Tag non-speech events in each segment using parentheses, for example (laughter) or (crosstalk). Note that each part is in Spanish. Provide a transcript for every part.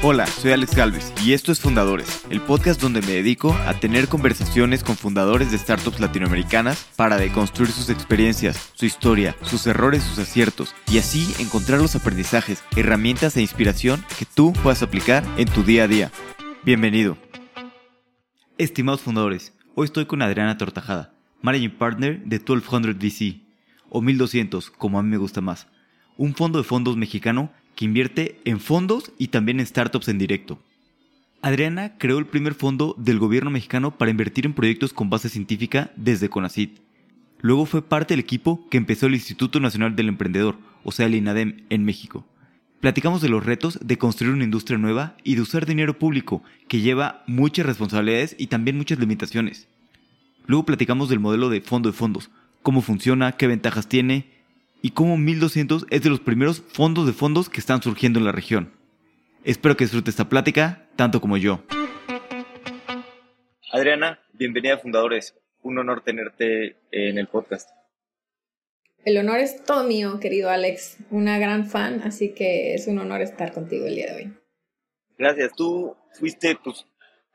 Hola, soy Alex Galvez y esto es Fundadores, el podcast donde me dedico a tener conversaciones con fundadores de startups latinoamericanas para deconstruir sus experiencias, su historia, sus errores, sus aciertos y así encontrar los aprendizajes, herramientas e inspiración que tú puedas aplicar en tu día a día. Bienvenido. Estimados fundadores, hoy estoy con Adriana Tortajada, Managing Partner de 1200 VC, o 1200 como a mí me gusta más, un fondo de fondos mexicano que invierte en fondos y también en startups en directo. Adriana creó el primer fondo del gobierno mexicano para invertir en proyectos con base científica desde CONACIT. Luego fue parte del equipo que empezó el Instituto Nacional del Emprendedor, o sea el INADEM, en México. Platicamos de los retos de construir una industria nueva y de usar dinero público, que lleva muchas responsabilidades y también muchas limitaciones. Luego platicamos del modelo de fondo de fondos, cómo funciona, qué ventajas tiene y cómo 1200 es de los primeros fondos de fondos que están surgiendo en la región. Espero que disfrute esta plática tanto como yo. Adriana, bienvenida a Fundadores. Un honor tenerte en el podcast. El honor es todo mío, querido Alex. Una gran fan, así que es un honor estar contigo el día de hoy. Gracias. Tú fuiste, pues,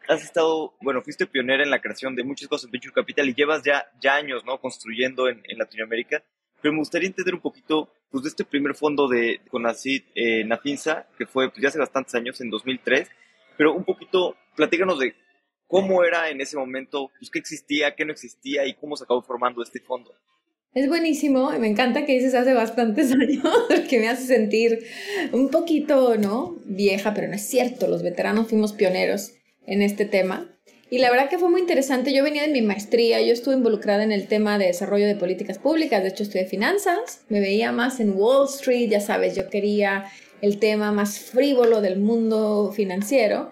has estado, bueno, fuiste pionera en la creación de muchas cosas en Venture Capital y llevas ya, ya años, ¿no? Construyendo en, en Latinoamérica pero me gustaría entender un poquito pues, de este primer fondo de Conacid eh, Nafinsa, que fue pues, ya hace bastantes años, en 2003, pero un poquito, platícanos de cómo era en ese momento, pues, qué existía, qué no existía y cómo se acabó formando este fondo. Es buenísimo, me encanta que dices hace bastantes (laughs) años, porque me hace sentir un poquito, ¿no? Vieja, pero no es cierto, los veteranos fuimos pioneros en este tema. Y la verdad que fue muy interesante. Yo venía de mi maestría, yo estuve involucrada en el tema de desarrollo de políticas públicas, de hecho estudié finanzas, me veía más en Wall Street, ya sabes, yo quería el tema más frívolo del mundo financiero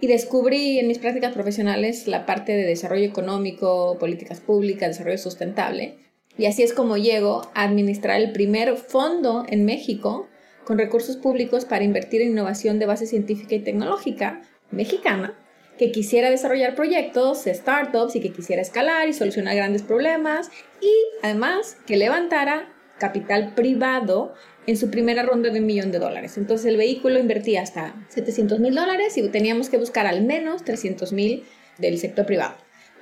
y descubrí en mis prácticas profesionales la parte de desarrollo económico, políticas públicas, desarrollo sustentable. Y así es como llego a administrar el primer fondo en México con recursos públicos para invertir en innovación de base científica y tecnológica mexicana que quisiera desarrollar proyectos, startups y que quisiera escalar y solucionar grandes problemas y además que levantara capital privado en su primera ronda de un millón de dólares. Entonces el vehículo invertía hasta 700 mil dólares y teníamos que buscar al menos 300 mil del sector privado.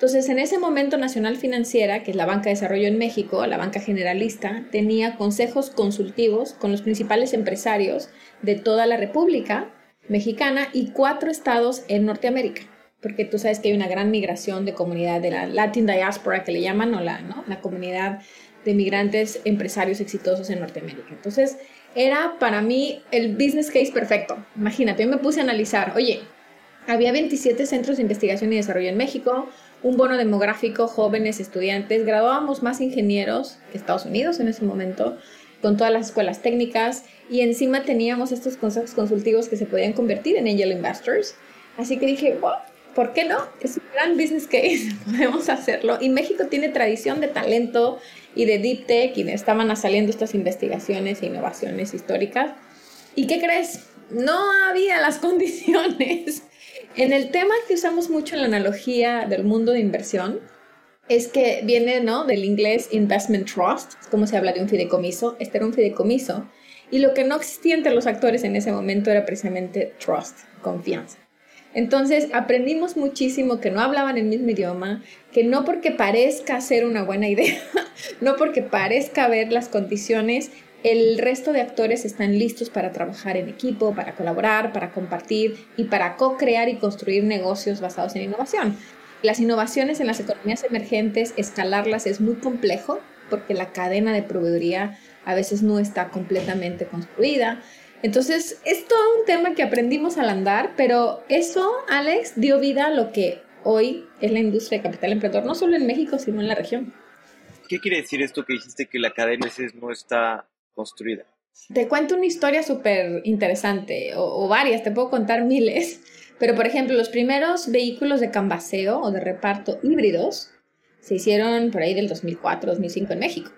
Entonces, en ese momento Nacional Financiera, que es la banca de desarrollo en México, la banca generalista, tenía consejos consultivos con los principales empresarios de toda la República mexicana y cuatro estados en Norteamérica, porque tú sabes que hay una gran migración de comunidad de la Latin diaspora que le llaman, o la, ¿no? la comunidad de migrantes empresarios exitosos en Norteamérica. Entonces, era para mí el business case perfecto. Imagínate, yo me puse a analizar, oye, había 27 centros de investigación y desarrollo en México, un bono demográfico, jóvenes, estudiantes, graduábamos más ingenieros que Estados Unidos en ese momento, con todas las escuelas técnicas y encima teníamos estos consejos consultivos que se podían convertir en angel investors. Así que dije, ¿por qué no? Es un gran business case, (laughs) podemos hacerlo. Y México tiene tradición de talento y de deep tech y estaban saliendo estas investigaciones e innovaciones históricas. ¿Y qué crees? No había las (laughs) condiciones. En el tema que usamos mucho en la analogía del mundo de inversión, es que viene, ¿no? Del inglés investment trust, es como se habla de un fideicomiso. Este era un fideicomiso. Y lo que no existía entre los actores en ese momento era precisamente trust, confianza. Entonces aprendimos muchísimo que no hablaban el mismo idioma, que no porque parezca ser una buena idea, (laughs) no porque parezca ver las condiciones, el resto de actores están listos para trabajar en equipo, para colaborar, para compartir y para co-crear y construir negocios basados en innovación. Las innovaciones en las economías emergentes, escalarlas es muy complejo porque la cadena de proveeduría a veces no está completamente construida. Entonces, es todo un tema que aprendimos al andar, pero eso, Alex, dio vida a lo que hoy es la industria de capital emprendedor, no solo en México, sino en la región. ¿Qué quiere decir esto que dijiste que la cadena a veces no está construida? Te cuento una historia súper interesante, o, o varias, te puedo contar miles pero, por ejemplo, los primeros vehículos de cambaseo o de reparto híbridos se hicieron por ahí del 2004-2005 en México.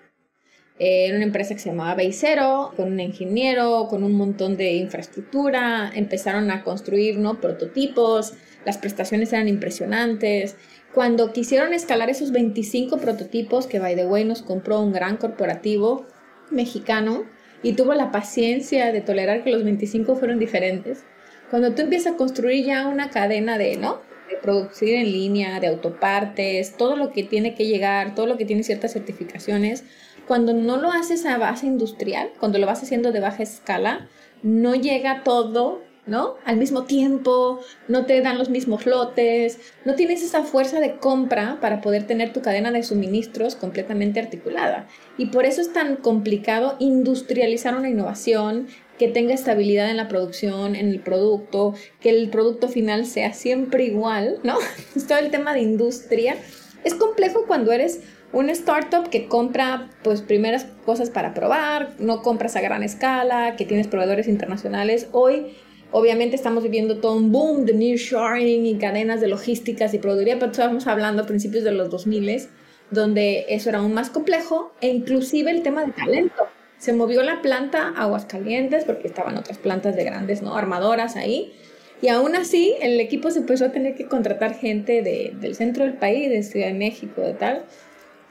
Era una empresa que se llamaba Beicero, con un ingeniero, con un montón de infraestructura. Empezaron a construir ¿no? prototipos, las prestaciones eran impresionantes. Cuando quisieron escalar esos 25 prototipos, que by the way nos compró un gran corporativo mexicano y tuvo la paciencia de tolerar que los 25 fueron diferentes, Cuando tú empiezas a construir ya una cadena de, ¿no? De producir en línea, de autopartes, todo lo que tiene que llegar, todo lo que tiene ciertas certificaciones, cuando no lo haces a base industrial, cuando lo vas haciendo de baja escala, no llega todo ¿no? Al mismo tiempo, no te dan los mismos lotes, no tienes esa fuerza de compra para poder tener tu cadena de suministros completamente articulada. Y por eso es tan complicado industrializar una innovación que tenga estabilidad en la producción, en el producto, que el producto final sea siempre igual, ¿no? (laughs) Es todo el tema de industria. Es complejo cuando eres una startup que compra pues primeras cosas para probar, no compras a gran escala, que tienes proveedores internacionales. Hoy Obviamente estamos viviendo todo un boom de nearshoring y cadenas de logísticas y productividad, pero estamos hablando a principios de los 2000 donde eso era aún más complejo e inclusive el tema de talento. Se movió la planta a Aguascalientes porque estaban otras plantas de grandes ¿no? armadoras ahí y aún así el equipo se empezó a tener que contratar gente de, del centro del país, de Ciudad de México, de tal,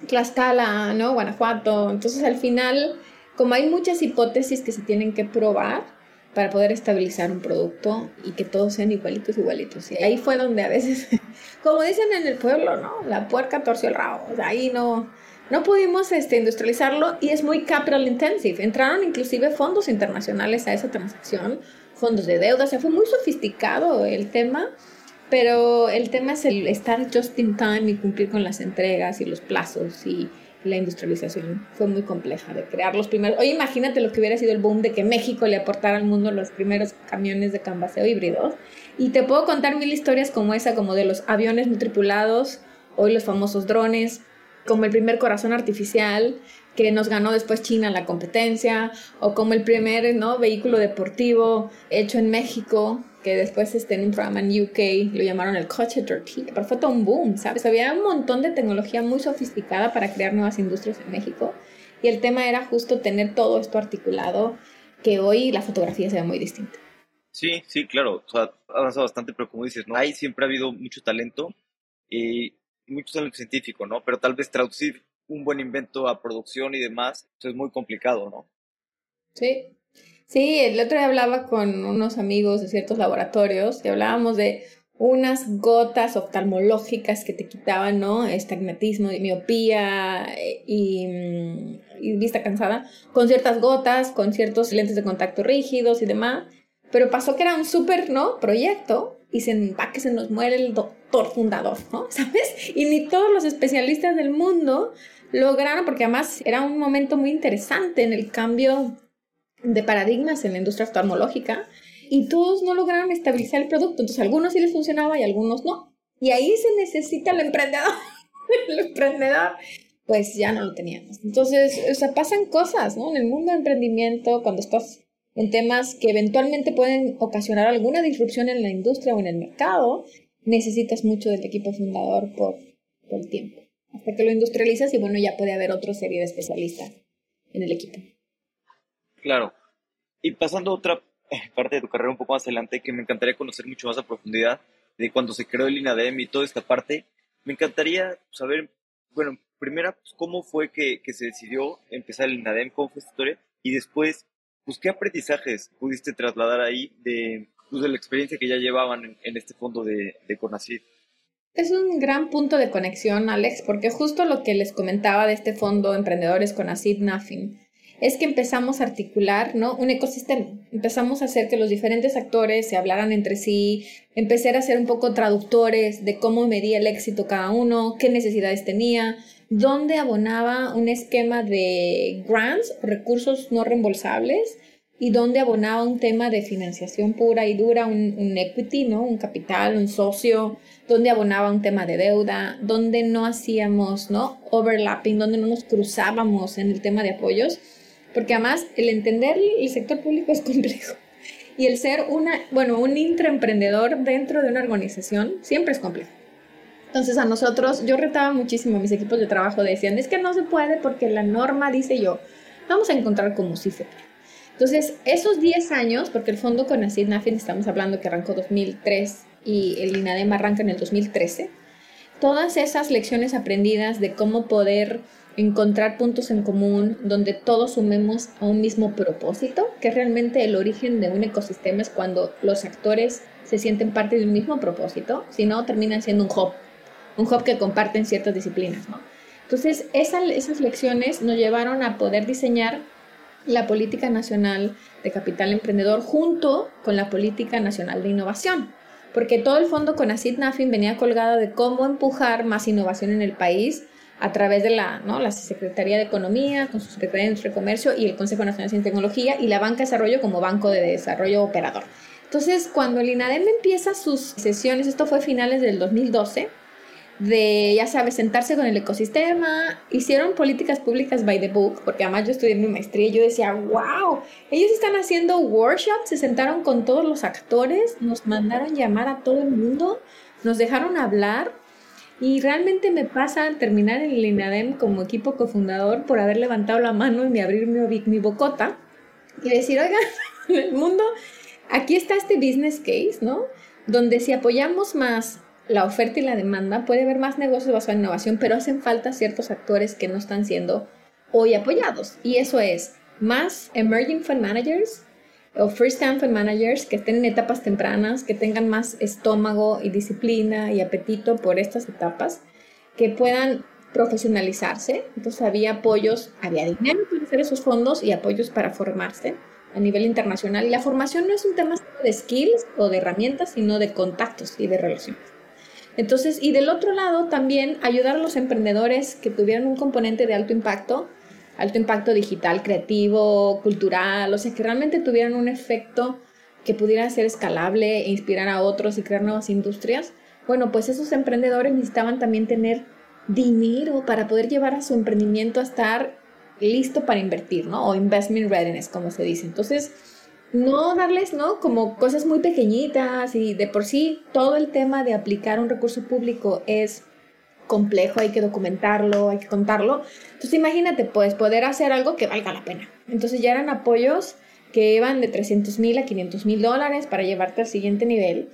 Tlaxcala, ¿no? Guanajuato. Entonces al final, como hay muchas hipótesis que se tienen que probar, para poder estabilizar un producto y que todos sean igualitos, igualitos. Y ahí fue donde a veces, (laughs) como dicen en el pueblo, ¿no? La puerca torció el rabo. Ahí no, no pudimos este, industrializarlo y es muy capital intensive. Entraron inclusive fondos internacionales a esa transacción, fondos de deuda, o sea, fue muy sofisticado el tema. Pero el tema es el estar just in time y cumplir con las entregas y los plazos y, la industrialización fue muy compleja de crear los primeros. Oye, imagínate lo que hubiera sido el boom de que México le aportara al mundo los primeros camiones de canvaseo híbridos. Y te puedo contar mil historias como esa, como de los aviones no tripulados, hoy los famosos drones, como el primer corazón artificial que nos ganó después China la competencia, o como el primer ¿no? vehículo deportivo hecho en México, que después este, en un programa en UK lo llamaron el coche dirty, pero fue todo un boom, ¿sabes? Había un montón de tecnología muy sofisticada para crear nuevas industrias en México y el tema era justo tener todo esto articulado, que hoy la fotografía se ve muy distinta. Sí, sí, claro, o ha avanzado bastante, pero como dices, ¿no? Ahí siempre ha habido mucho talento y mucho talento científico, ¿no? Pero tal vez traducir un buen invento a producción y demás, eso es muy complicado, ¿no? Sí, Sí, el otro día hablaba con unos amigos de ciertos laboratorios y hablábamos de unas gotas oftalmológicas que te quitaban, ¿no? Estagnatismo, miopía eh, y, mm, y, vista cansada, con ciertas gotas, con ciertos lentes de contacto rígidos y demás. Pero pasó que era un súper, ¿no? Proyecto y va que se nos muere el doctor fundador, ¿no? (laughs) ¿Sabes? Y ni todos los especialistas del mundo lograron, porque además era un momento muy interesante en el cambio de paradigmas en la industria oftalmológica y todos no lograron estabilizar el producto. Entonces, algunos sí les funcionaba y algunos no. Y ahí se necesita el emprendedor. (laughs) el emprendedor, pues ya no lo teníamos. Entonces, o sea, pasan cosas, ¿no? En el mundo de emprendimiento, cuando estás en temas que eventualmente pueden ocasionar alguna disrupción en la industria o en el mercado, necesitas mucho del equipo fundador por, por el tiempo. Hasta que lo industrializas y bueno, ya puede haber otra serie de especialistas en el equipo. Claro. Y pasando a otra eh, parte de tu carrera un poco más adelante, que me encantaría conocer mucho más a profundidad de cuando se creó el INADEM y toda esta parte, me encantaría saber, bueno, primero, pues, cómo fue que, se decidió empezar el INADEM, cómo fue esta historia, y después, pues, qué aprendizajes pudiste trasladar ahí de, pues, de la experiencia que ya llevaban en, este fondo de, de CONACYT. Es un gran punto de conexión, Alex, porque justo lo que les comentaba de este fondo Emprendedores CONACYT Nothing es que empezamos a articular, ¿no? Un ecosistema. Empezamos a hacer que los diferentes actores se hablaran entre sí, empezar a ser un poco traductores de cómo medía el éxito cada uno, qué necesidades tenía, dónde abonaba un esquema de grants, recursos no reembolsables, y dónde abonaba un tema de financiación pura y dura, un, un, equity, ¿no? Un capital, un socio, donde abonaba un tema de deuda, donde no hacíamos, ¿no? Overlapping, donde no nos cruzábamos en el tema de apoyos porque además el entender el sector público es complejo. Y el ser una, bueno, un intraemprendedor dentro de una organización siempre es complejo. Entonces a nosotros, yo retaba muchísimo a mis equipos de trabajo, decían, es que no se puede porque la norma dice yo, vamos a encontrar como si se puede. Entonces, esos 10 años, porque el fondo con Acid Nafin estamos hablando que arrancó 2003 y el INADEM arranca en el 2013, todas esas lecciones aprendidas de cómo poder encontrar puntos en común donde todos sumemos a un mismo propósito, que realmente el origen de un ecosistema es cuando los actores se sienten parte de un mismo propósito, si no terminan siendo un hub, un hub que comparten ciertas disciplinas, ¿no? Entonces, esas lecciones nos llevaron a poder diseñar la política nacional de capital emprendedor junto con la política nacional de innovación, porque todo el fondo con ACID NAFIN venía colgado de cómo empujar más innovación en el país a través de la, ¿no? la Secretaría de Economía, con su Secretaría de Industria y Comercio y el Consejo Nacional de Ciencia y Tecnología y la Banca de Desarrollo como Banco de Desarrollo Operador. Entonces, cuando el INADEM empieza sus sesiones, esto fue finales del 2012, de, ya sabes, sentarse con el ecosistema, hicieron políticas públicas by the book, porque además yo estudié mi maestría y yo decía, wow, ellos están haciendo workshops, se sentaron con todos los actores, nos mandaron llamar a todo el mundo, nos dejaron hablar y realmente me pasa al terminar en el INADEM como equipo cofundador por haber levantado la mano y abrir mi, mi bocota y decir, oigan, (laughs) el mundo, aquí está este business case, ¿no? Donde si apoyamos más la oferta y la demanda, puede haber más negocios basados en innovación, pero hacen falta ciertos actores que no están siendo hoy apoyados. Y eso es más emerging fund managers o first time fund managers que estén en etapas tempranas, que tengan más estómago y disciplina y apetito por estas etapas, que puedan profesionalizarse. Entonces había apoyos, había dinero para hacer esos fondos y apoyos para formarse a nivel internacional. Y la formación no es un tema de skills o de herramientas, sino de contactos y de relaciones. Entonces, y del otro lado también ayudar a los emprendedores que tuvieran un componente de alto impacto, alto impacto digital, creativo, cultural, o sea, que realmente tuvieran un efecto que pudiera ser escalable e inspirar a otros y crear nuevas industrias. Bueno, pues esos emprendedores necesitaban también tener dinero para poder llevar a su emprendimiento a estar listo para invertir, ¿no? O investment readiness, como se dice. Entonces, no darles, ¿no? Como cosas muy pequeñitas y de por sí todo el tema de aplicar un recurso público es complejo, hay que documentarlo, hay que contarlo. Entonces imagínate, pues poder hacer algo que valga la pena. Entonces ya eran apoyos que iban de 300 mil a 500 mil dólares para llevarte al siguiente nivel.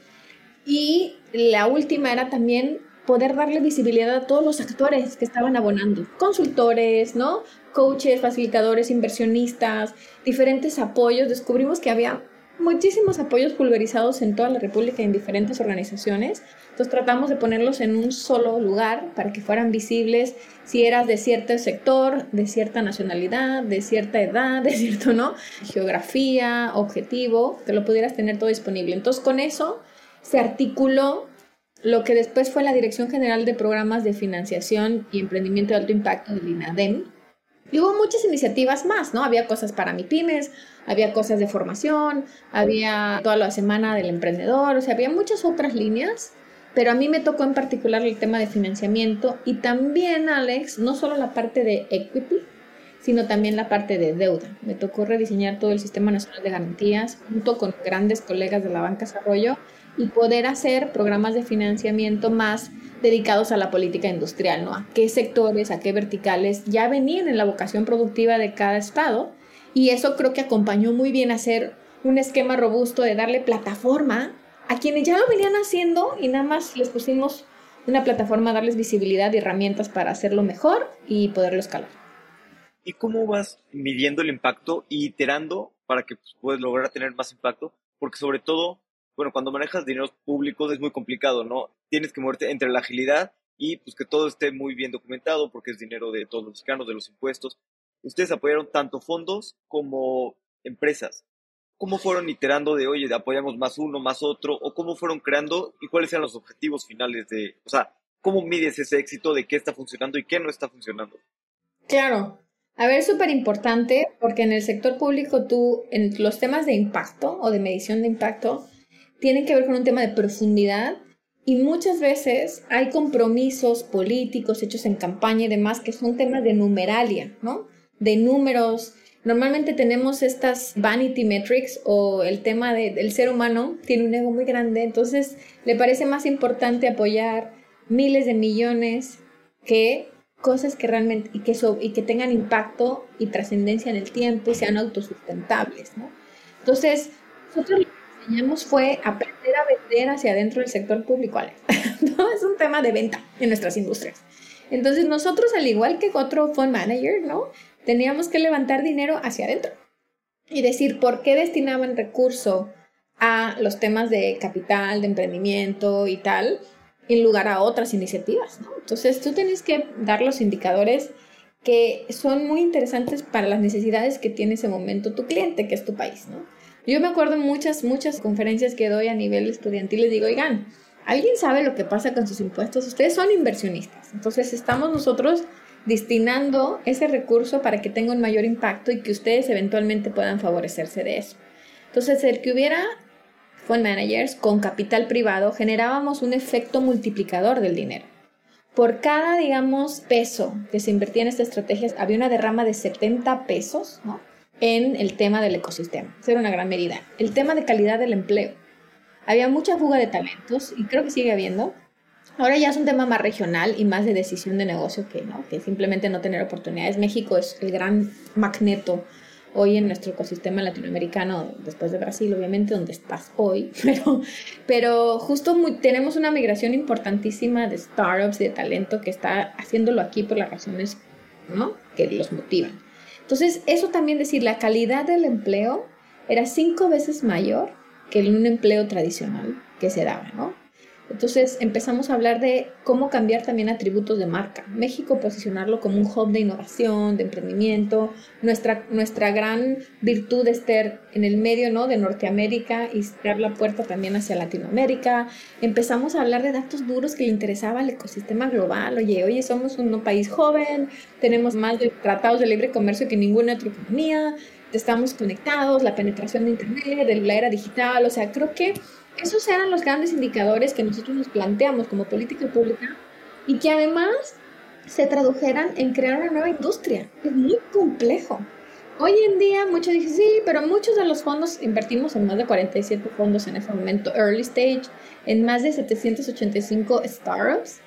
Y la última era también poder darle visibilidad a todos los actores que estaban abonando, consultores, ¿no? Coaches, facilitadores, inversionistas, diferentes apoyos. Descubrimos que había muchísimos apoyos pulverizados en toda la República en diferentes organizaciones. Entonces tratamos de ponerlos en un solo lugar para que fueran visibles si eras de cierto sector, de cierta nacionalidad, de cierta edad, (laughs) de cierto, ¿no? Geografía, objetivo, que lo pudieras tener todo disponible. Entonces con eso se articuló lo que después fue la Dirección General de Programas de Financiación y Emprendimiento de Alto Impacto del INADEM. Y hubo muchas iniciativas más, ¿no? Había cosas para mi pymes, había cosas de formación, había toda la semana del emprendedor, o sea, había muchas otras líneas, pero a mí me tocó en particular el tema de financiamiento y también, Alex, no solo la parte de equity, sino también la parte de deuda. Me tocó rediseñar todo el Sistema Nacional de Garantías junto con grandes colegas de la Banca Desarrollo y poder hacer programas de financiamiento más dedicados a la política industrial, ¿no? A qué sectores, a qué verticales ya venían en la vocación productiva de cada estado y eso creo que acompañó muy bien a hacer un esquema robusto de darle plataforma a quienes ya lo venían haciendo y nada más les pusimos una plataforma, darles visibilidad y herramientas para hacerlo mejor y poderlo escalar. ¿Y cómo vas midiendo el impacto y iterando para que pues, puedas lograr tener más impacto? Porque sobre todo bueno, cuando manejas dineros públicos es muy complicado, ¿no? Tienes que moverte entre la agilidad y pues que todo esté muy bien documentado porque es dinero de todos los mexicanos, de los impuestos. Ustedes apoyaron tanto fondos como empresas. ¿Cómo fueron iterando de, oye, apoyamos más uno, más otro? ¿O cómo fueron creando y cuáles eran los objetivos finales de, o sea, cómo mides ese éxito de qué está funcionando y qué no está funcionando? Claro. A ver, súper importante porque en el sector público tú, en los temas de impacto o de medición de impacto, tienen que ver con un tema de profundidad y muchas veces hay compromisos políticos hechos en campaña y demás que son temas de numeralia, ¿no? De números. Normalmente tenemos estas vanity metrics o el tema del ser humano tiene un ego muy grande, entonces le parece más importante apoyar miles de millones que cosas que realmente y que, y que tengan impacto y trascendencia en el tiempo y sean autosustentables, ¿no? Entonces, nosotros enseñamos fue aprender a vender hacia adentro del sector público, (laughs) no es un tema de venta en nuestras industrias. Entonces nosotros, al igual que otro fund manager, ¿no? Teníamos que levantar dinero hacia adentro y decir por qué destinaban recurso a los temas de capital, de emprendimiento y tal, en lugar a otras iniciativas, ¿no? Entonces tú tienes que dar los indicadores que son muy interesantes para las necesidades que tiene ese momento tu cliente, que es tu país, ¿no? Yo me acuerdo en muchas, muchas conferencias que doy a nivel estudiantil, les digo, oigan, ¿alguien sabe lo que pasa con sus impuestos? Ustedes son inversionistas, entonces estamos nosotros destinando ese recurso para que tenga un mayor impacto y que ustedes eventualmente puedan favorecerse de eso. Entonces, el que hubiera fund managers con capital privado, generábamos un efecto multiplicador del dinero. Por cada, digamos, peso que se invertía en esta estrategia, había una derrama de 70 pesos en el tema del ecosistema. Esa era una gran medida. El tema de calidad del empleo. Había mucha fuga de talentos y creo que sigue habiendo. Ahora ya es un tema más regional y más de decisión de negocio que no, que simplemente no tener oportunidades. México es el gran magneto hoy en nuestro ecosistema latinoamericano, después de Brasil, obviamente, donde estás hoy, (laughs) pero, pero justo tenemos una migración importantísima de startups y de talento que está haciéndolo aquí por las razones ¿no? que los motivan. Entonces, eso también decir, la calidad del empleo era cinco veces mayor que en un empleo tradicional que se daba, ¿no? Entonces empezamos a hablar de cómo cambiar también atributos de marca. México posicionarlo como un hub de innovación, de emprendimiento. Nuestra, nuestra gran virtud es estar en el medio ¿no? de Norteamérica y cerrar la puerta también hacia Latinoamérica. Empezamos a hablar de datos duros que le interesaba al ecosistema global. Oye, oye, somos un país joven, tenemos más de tratados de libre comercio que ninguna otra economía, estamos conectados, la penetración de Internet, de la era digital. O sea, creo que esos eran los grandes indicadores que nosotros nos planteamos como política pública y que además se tradujeran en crear una nueva industria. Es muy complejo. Hoy en día muchos dicen, sí, pero muchos de los fondos invertimos en más de 47 fondos en ese momento, early stage, en más de 785 startups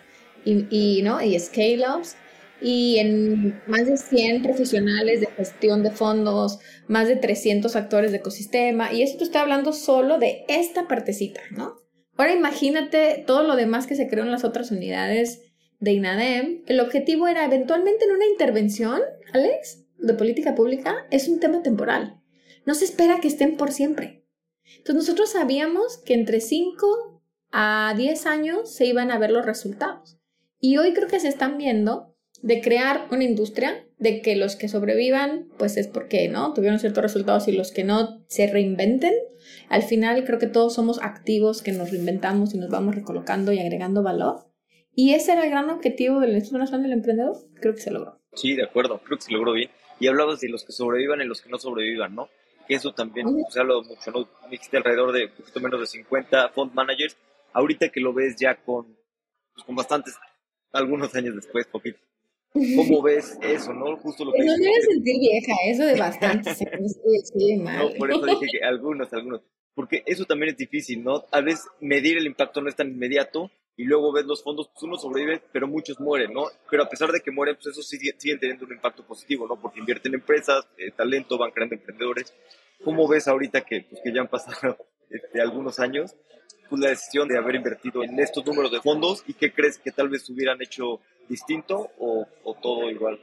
y, y, ¿no? y scale-ups y en más de 100 profesionales de gestión de fondos, más de 300 actores de ecosistema, y esto está hablando solo de esta partecita, ¿no? Ahora imagínate todo lo demás que se creó en las otras unidades de INADEM. El objetivo era eventualmente en una intervención, Alex, de política pública, es un tema temporal. No se espera que estén por siempre. Entonces nosotros sabíamos que entre 5 a 10 años se iban a ver los resultados. Y hoy creo que se están viendo de crear una industria, de que los que sobrevivan, pues es porque, ¿no? Tuvieron ciertos resultados y los que no se reinventen. Al final creo que todos somos activos que nos reinventamos y nos vamos recolocando y agregando valor. Y ese era el gran objetivo del Instituto Nacional del Emprendedor. Creo que se logró. Sí, de acuerdo. Creo que se logró bien. Y hablabas de los que sobrevivan y los que no sobrevivan, ¿no? Que eso también se ha hablado mucho, ¿no? Existe alrededor de un poquito menos de 50 fund managers. Ahorita que lo ves ya con, pues, con bastantes, algunos años después, poquito ¿Cómo ves eso, no? Justo lo que... No debe sentir vieja, eso de bastante. sí, (laughs) no, por eso dije que algunos, algunos. Porque eso también es difícil, ¿no? A veces medir el impacto no es tan inmediato y luego ves los fondos, pues uno sobrevive, pero muchos mueren, ¿no? Pero a pesar de que mueren, pues eso siguen teniendo un impacto positivo, ¿no? Porque invierten en empresas, eh, talento, van creando emprendedores. ¿Cómo ves ahorita que, pues, que ya han pasado este, algunos años? Pues la decisión de haber invertido en estos números de fondos y qué crees que tal vez hubieran hecho distinto o, todo igual?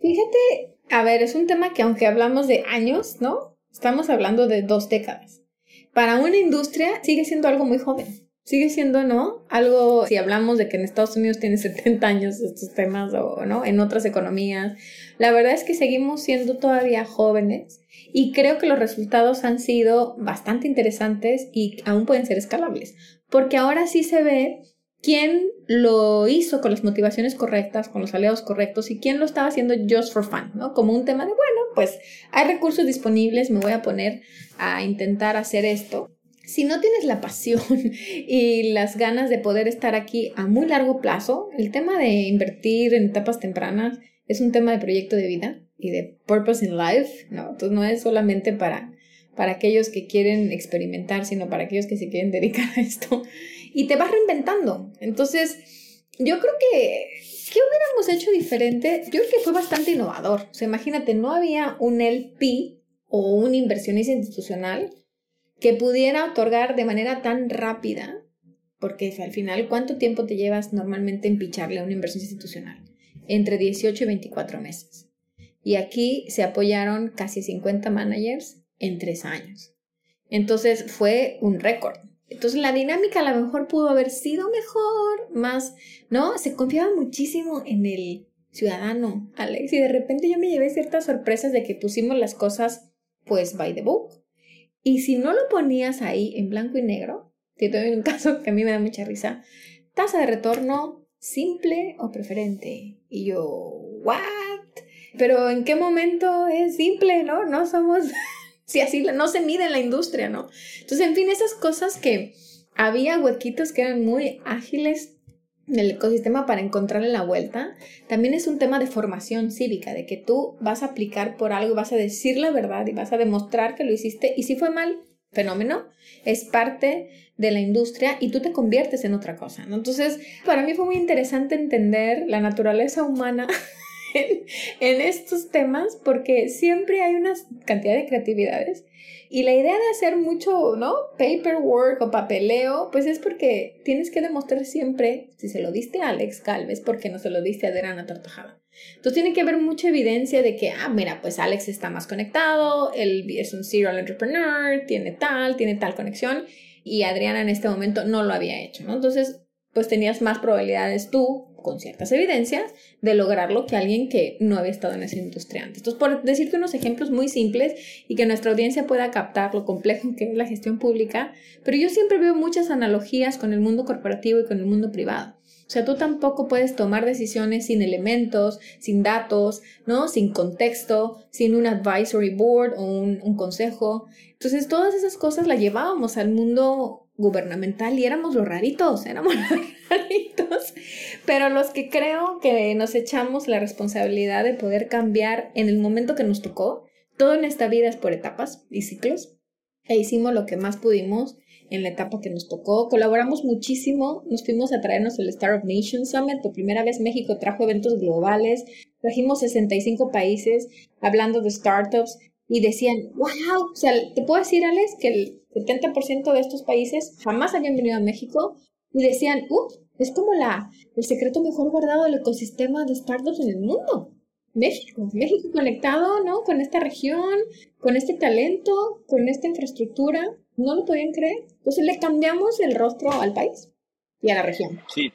Fíjate, a ver, es un tema que aunque hablamos de años, ¿no? Estamos hablando de dos décadas. Para una industria sigue siendo algo muy joven. Sigue siendo, ¿no? Algo, si hablamos de que en Estados Unidos tiene 70 años estos temas o, ¿no? En otras economías. La verdad es que seguimos siendo todavía jóvenes y creo que los resultados han sido bastante interesantes y aún pueden ser escalables. Porque ahora sí se ve quién lo hizo con las motivaciones correctas, con los aliados correctos y quién lo estaba haciendo just for fun, ¿no? Como un tema de, bueno, pues hay recursos disponibles, me voy a poner a intentar hacer esto. Si no tienes la pasión (laughs) y las ganas de poder estar aquí a muy largo plazo, el tema de invertir en etapas tempranas es un tema de proyecto de vida y de purpose in life, ¿no? Entonces no es solamente para, para aquellos que quieren experimentar, sino para aquellos que se quieren (laughs) dedicar a esto y te vas reinventando. Entonces, yo creo que, ¿qué hubiéramos hecho diferente? Yo creo que fue bastante innovador. O sea, imagínate, no había un LP o un inversionista institucional que pudiera otorgar de manera tan rápida porque al final, ¿cuánto tiempo te llevas normalmente en picharle a una inversión institucional? Entre 18 y 24 meses. Y aquí se apoyaron casi 50 managers en tres años. Entonces fue un récord. Entonces la dinámica a lo mejor pudo haber sido mejor, más, ¿no? Se confiaba muchísimo en el ciudadano, Alex, y de repente yo me llevé ciertas sorpresas de que pusimos las cosas, pues, by the book. Y si no lo ponías ahí en blanco y negro, te doy un (laughs) caso que a mí me da mucha risa, tasa de retorno simple o preferente. Y yo, ¿what? Pero ¿en qué momento es simple, no? No somos (laughs) si así no se mide en la industria, ¿no? Entonces, en fin, esas cosas que había huequitos que eran muy ágiles el ecosistema para encontrarle la vuelta, también es un tema de formación cívica, de que tú vas a aplicar por algo, vas a decir la verdad y vas a demostrar que lo hiciste y si fue mal, fenómeno, es parte de la industria y tú te conviertes en otra cosa, ¿no? Entonces, para mí fue muy interesante entender la naturaleza humana (laughs) en, estos temas porque siempre hay una cantidad de creatividades y la idea de hacer mucho, ¿no? Paperwork o papeleo, pues es porque tienes que demostrar siempre, si se lo diste a Alex Galvez, porque no se lo diste a Adriana Tortajada. Entonces tiene que haber mucha evidencia de que, ah, mira, pues Alex está más conectado, él es un serial entrepreneur, tiene tal, tiene tal conexión, y Adriana en este momento no lo había hecho, ¿no? Entonces, pues tenías más probabilidades tú con ciertas evidencias de lograrlo que alguien que no había estado en esa industria antes. Entonces, por decirte unos ejemplos muy simples y que nuestra audiencia pueda captar lo complejo que es la gestión pública, pero yo siempre veo muchas analogías con el mundo corporativo y con el mundo privado. O sea, tú tampoco puedes tomar decisiones sin elementos, sin datos, ¿no? Sin contexto, sin un advisory board o un, consejo. Entonces, todas esas cosas las llevábamos al mundo gubernamental y éramos los raritos, éramos (laughs) los raritos, pero los que creo que nos echamos la responsabilidad de poder cambiar en el momento que nos tocó, todo en esta vida es por etapas y ciclos, e hicimos lo que más pudimos en la etapa que nos tocó. Colaboramos muchísimo, nos fuimos a traernos el Startup Nation Summit, por primera vez México trajo eventos globales, trajimos 65 países hablando de startups y decían, wow, o sea, te puedo decir, Alex, que 70% de estos países jamás habían venido a México y decían, uh, es como la, el secreto mejor guardado del ecosistema de startups en el mundo. México, México conectado, ¿no? Con esta región, con este talento, con esta infraestructura, no lo podían creer. Entonces le cambiamos el rostro al país y a la región. Sí,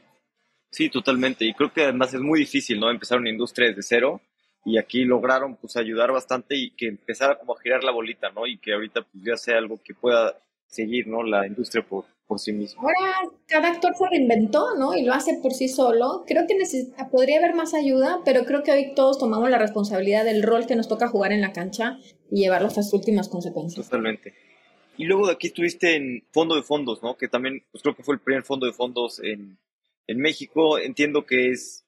sí, totalmente. Y creo que además es muy difícil, ¿no? Empezar una industria desde cero y aquí lograron pues ayudar bastante y que empezara como a girar la bolita, ¿no? Y que ahorita pues ya sea algo que pueda seguir, ¿no? La industria por, por sí misma. Ahora cada actor se reinventó, ¿no? Y lo hace por sí solo. Creo que necesita, podría haber más ayuda, pero creo que hoy todos tomamos la responsabilidad del rol que nos toca jugar en la cancha y llevarlo hasta sus últimas consecuencias. Totalmente. Y luego de aquí estuviste en Fondo de Fondos, ¿no? Que también, pues creo que fue el primer fondo de fondos en, en México. Entiendo que es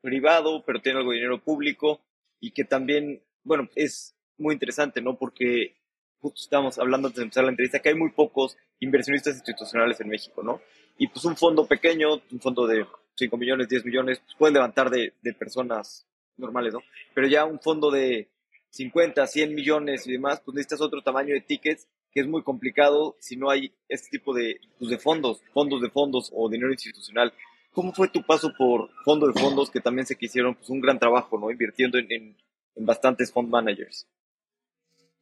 privado, pero tiene algo de dinero público y que también, bueno, es muy interesante, ¿no? Porque justo estamos hablando antes de empezar la entrevista que hay muy pocos inversionistas institucionales en México, ¿no? Y pues un fondo pequeño, un fondo de 5 millones, 10 millones, pues pueden levantar de, de personas normales, ¿no? Pero ya un fondo de 50, 100 millones y demás, pues necesitas otro tamaño de tickets que es muy complicado si no hay este tipo de, pues de fondos, fondos de fondos o dinero institucional. ¿Cómo fue tu paso por fondo de fondos que también se quisieron pues, un gran trabajo, ¿no? Invirtiendo en, en, bastantes fund managers.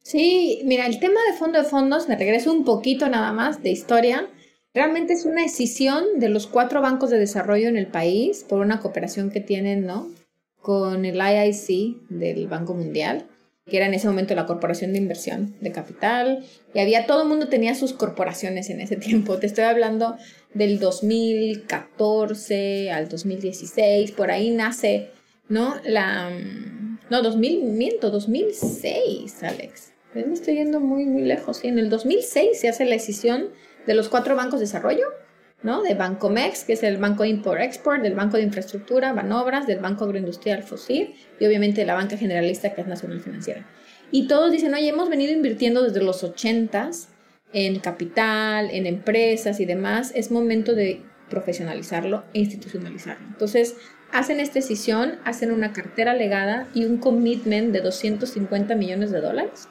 Sí, mira, el tema de fondo de fondos, me regreso un poquito nada más de historia. Realmente es una decisión de los cuatro bancos de desarrollo en el país por una cooperación que tienen, ¿no? Con el IIC del Banco Mundial que era en ese momento la Corporación de Inversión de Capital, y había, todo el mundo tenía sus corporaciones en ese (laughs) tiempo. Te estoy hablando del 2014 al 2016, por ahí nace, ¿no? La, no, 2000, miento, 2006, Alex. Me estoy yendo muy, muy lejos. Sí, en el 2006 se hace la decisión de los cuatro bancos de desarrollo ¿no? De Bancomex, que es el Banco Import-Export, del Banco de Infraestructura, Banobras, del Banco Agroindustrial FOSIR y obviamente de la banca generalista que es Nacional Financiera. Y todos dicen, oye, hemos venido invirtiendo desde los 80 en capital, en empresas y demás, es momento de profesionalizarlo e institucionalizarlo. Entonces, hacen esta decisión, hacen una cartera legada y un commitment de 250 millones de dólares.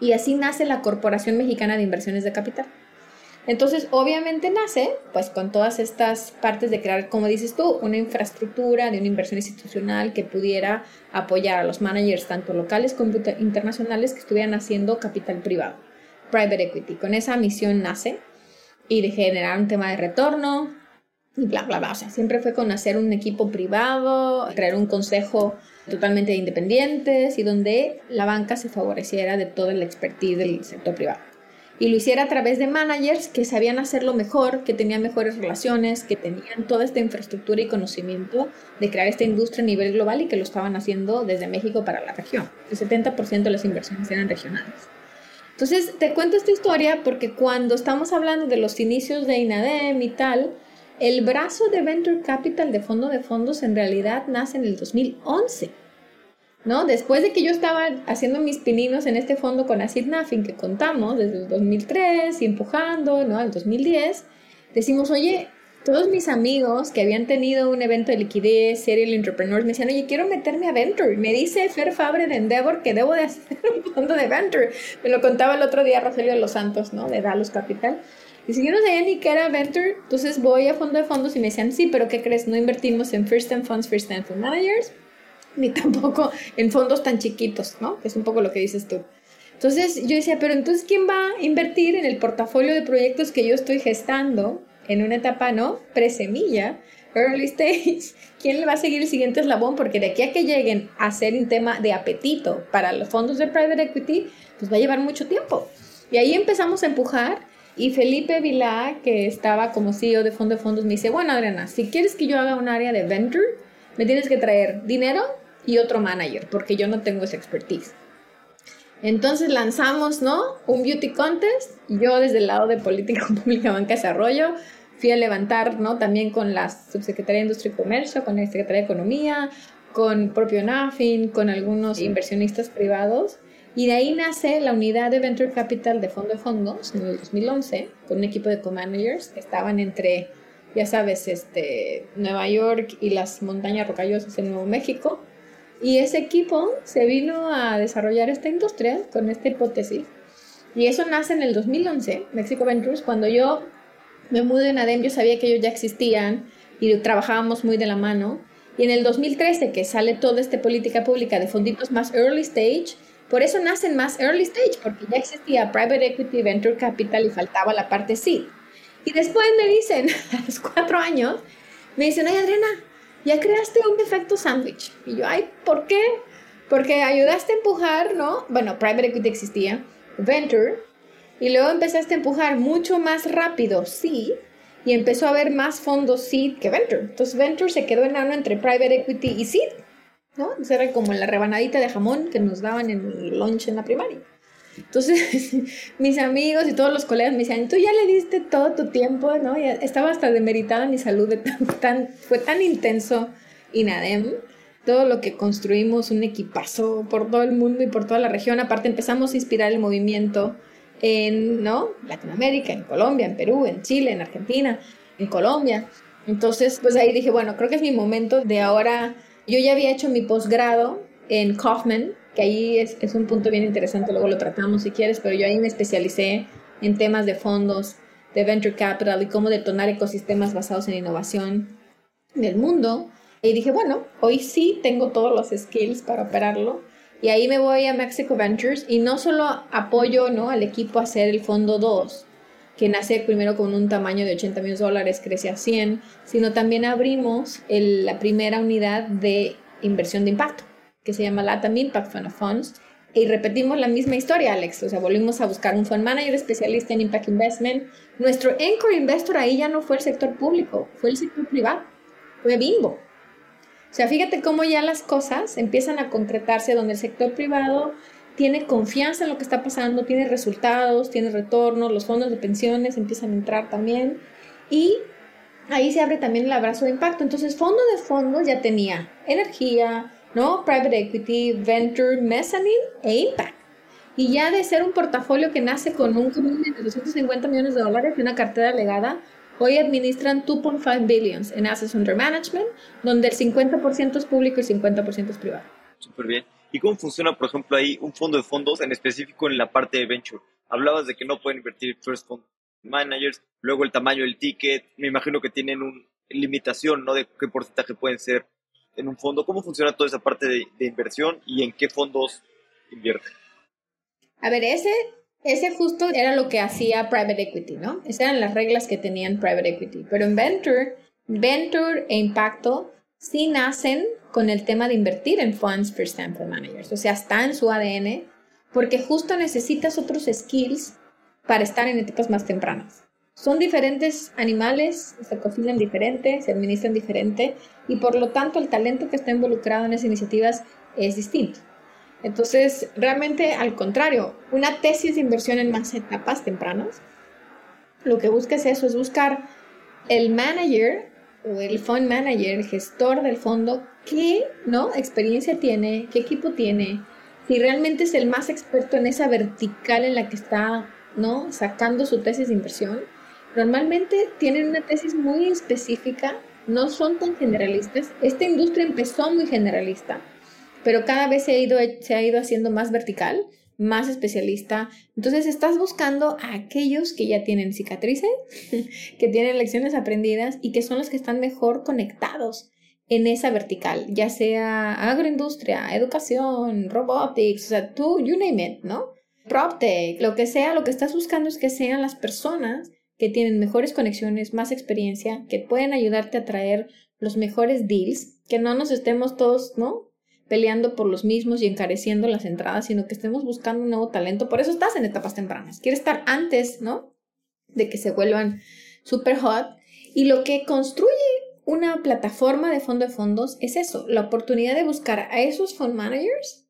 Y así nace la Corporación Mexicana de Inversiones de Capital. Entonces, obviamente nace, pues con todas estas partes de crear, como dices tú, una infraestructura de una inversión institucional que pudiera apoyar a los managers, tanto locales como internacionales, que estuvieran haciendo capital privado, private equity. Con esa misión nace y de generar un tema de retorno y bla, bla, bla. O sea, siempre fue con hacer un equipo privado, crear un consejo totalmente independientes y donde la banca se favoreciera de toda la expertise del sector privado y lo hiciera a través de managers que sabían hacerlo mejor, que tenían mejores relaciones, que tenían toda esta infraestructura y conocimiento de crear esta industria a nivel global y que lo estaban haciendo desde México para la región. El 70% de las inversiones eran regionales. Entonces, te cuento esta historia porque cuando estamos hablando de los inicios de INADEM y tal, el brazo de Venture Capital de fondo de fondos en realidad nace en el 2011 ¿no? Después de que yo estaba haciendo mis pininos en este fondo con Acid Nothing que contamos desde el 2003 y empujando, ¿no? Al 2010, decimos, oye, todos mis amigos que habían tenido un evento de liquidez, serial entrepreneurs, me decían, oye, quiero meterme a Venture. Me dice Fer Fabre de Endeavor que debo de (laughs) hacer un fondo de Venture. Me lo contaba el otro día Rogelio de los Santos, ¿no? De Dallas Capital. Y si yo no sabía ni qué era Venture, entonces voy a fondo de fondos y me decían, sí, pero ¿qué crees? No invertimos en First Time Funds, First Time Fund Managers (laughs) ni tampoco en fondos tan chiquitos, ¿no? Es un poco lo que dices tú. Entonces yo decía, pero entonces ¿quién va a invertir en el portafolio de proyectos que yo estoy gestando en una etapa, ¿no? Presemilla, early stage. (laughs) ¿Quién le va a seguir el siguiente eslabón? Porque de aquí a que lleguen a ser un tema de apetito para los fondos de private equity, pues va a llevar mucho tiempo. Y ahí empezamos a empujar y Felipe Vilá, que estaba como CEO de fondo de fondos, me dice, bueno Adriana, si quieres que yo haga un área de venture, me tienes que traer dinero y otro manager, porque yo no tengo esa expertise. Entonces lanzamos, ¿no? Un beauty contest. Yo desde el lado de política (laughs) pública, banca, desarrollo, fui a levantar, ¿no? También con la subsecretaría de Industria y Comercio, con la Secretaría de Economía, con propio NAFIN, con algunos inversionistas privados. Y de ahí nace la unidad de Venture Capital de Fondo de Fondos en el 2011, con un equipo de co-managers que estaban entre, ya sabes, este, Nueva York y las montañas rocallosas en Nuevo México y ese equipo se vino a desarrollar esta industria con esta hipótesis. Y eso nace en el 2011, Mexico Ventures, cuando yo me mudé en ADEM, yo sabía que ellos ya existían y trabajábamos muy de la mano. Y en el 2013, que sale toda esta política pública de fonditos más early stage, por eso nacen más early stage, porque ya existía private equity, venture capital y faltaba la parte C. Y después me dicen, (laughs) a los cuatro años, me dicen, ay Adriana, ya creaste un efecto sándwich. Y yo, ay, ¿por qué? Porque ayudaste a empujar, ¿no? Bueno, private equity existía, venture, y luego empezaste a empujar mucho más rápido, sí, y empezó a haber más fondos seed que venture. Entonces venture se quedó enano entre private equity y seed, ¿no? era como la rebanadita de jamón que nos daban en el lunch en la primaria. Entonces, (laughs) mis amigos y todos los colegas me decían, tú ya le diste todo tu tiempo, ¿no? estaba hasta demeritada mi salud, de tan, fue tan intenso INADEM, todo lo que construimos, un equipazo por todo el mundo y por toda la región. Aparte empezamos a inspirar el movimiento en, ¿no? Latinoamérica, en Colombia, en Perú, en Chile, en Argentina, en Colombia. Entonces, pues ahí dije, bueno, creo que es mi momento de ahora. Yo ya había hecho mi posgrado en Kaufman, que ahí es, un punto bien interesante, luego lo tratamos si quieres, pero yo ahí me especialicé en temas de fondos, de venture capital y cómo detonar ecosistemas basados en innovación del mundo. Y dije, bueno, hoy sí tengo todos los skills para operarlo. Y ahí me voy a Mexico Ventures y no solo apoyo ¿no? al equipo a hacer el fondo 2, que nace primero con un tamaño de 80 millones de dólares, crece a 100, sino también abrimos la primera unidad de inversión de impacto que se llama LATAM Impact Fund of Funds. Y repetimos la misma historia, Alex. O sea, volvimos a buscar un fund manager especialista en Impact Investment. Nuestro anchor investor ahí ya no fue el sector público, fue el sector privado. Fue Bimbo. O sea, fíjate cómo ya las cosas empiezan a concretarse donde el sector privado tiene confianza en lo que está pasando, tiene resultados, tiene retornos, los fondos de pensiones empiezan a entrar también. Y ahí se abre también el abrazo de impacto. Entonces, fondo de fondos ya tenía energía, ¿no? Private Equity, Venture, Mezzanine e Impact. Y ya de ser un portafolio que nace con un commitment de 250 millones de dólares y una cartera legada, hoy administran 2.5 billions en assets under management, donde el 50% es público y el 50% es privado. Súper bien. ¿Y cómo funciona, por ejemplo, ahí un fondo de fondos en específico en la parte de venture? Hablabas de que no pueden invertir first fund. managers, luego el tamaño del ticket, me imagino que tienen una limitación, ¿no? De qué porcentaje pueden ser en un fondo. ¿Cómo funciona toda esa parte de, inversión y en qué fondos invierten? A ver, ese, ese justo era lo que hacía private equity, ¿no? Esas eran las reglas que tenían private equity. Pero en venture, venture e impacto sí nacen con el tema de invertir en funds first time managers. O sea, está en su ADN porque justo necesitas otros skills para estar en etapas más tempranas. Son diferentes animales, se cocinan diferente, se administran diferente y por lo tanto el talento que está involucrado en esas iniciativas es distinto. Entonces, realmente al contrario, una tesis de inversión en más etapas tempranas, lo que busca es eso, es buscar el manager o el fund manager, el gestor del fondo, qué ¿no? experiencia tiene, qué equipo tiene, si realmente es el más experto en esa vertical en la que está ¿no? sacando su tesis de inversión. Normalmente tienen una tesis muy específica, no son tan generalistas. Esta industria empezó muy generalista pero cada vez se ha ido, haciendo más vertical, más especialista. Entonces estás buscando a aquellos que ya tienen cicatrices, (laughs) que tienen lecciones aprendidas y que son los que están mejor conectados en esa vertical, ya sea agroindustria, educación, robotics, o sea, tú, you name it, ¿no? PropTech, lo que sea, lo que estás buscando es que sean las personas que tienen mejores conexiones, más experiencia, que pueden ayudarte a traer los mejores deals, que no nos estemos todos, ¿no? peleando por los mismos y encareciendo las entradas, sino que estemos buscando un nuevo talento. Por eso estás en etapas tempranas. Quieres estar antes, ¿no? De que se vuelvan super hot. Y lo que construye una plataforma de fondo de fondos es eso, la oportunidad de buscar a esos fund managers,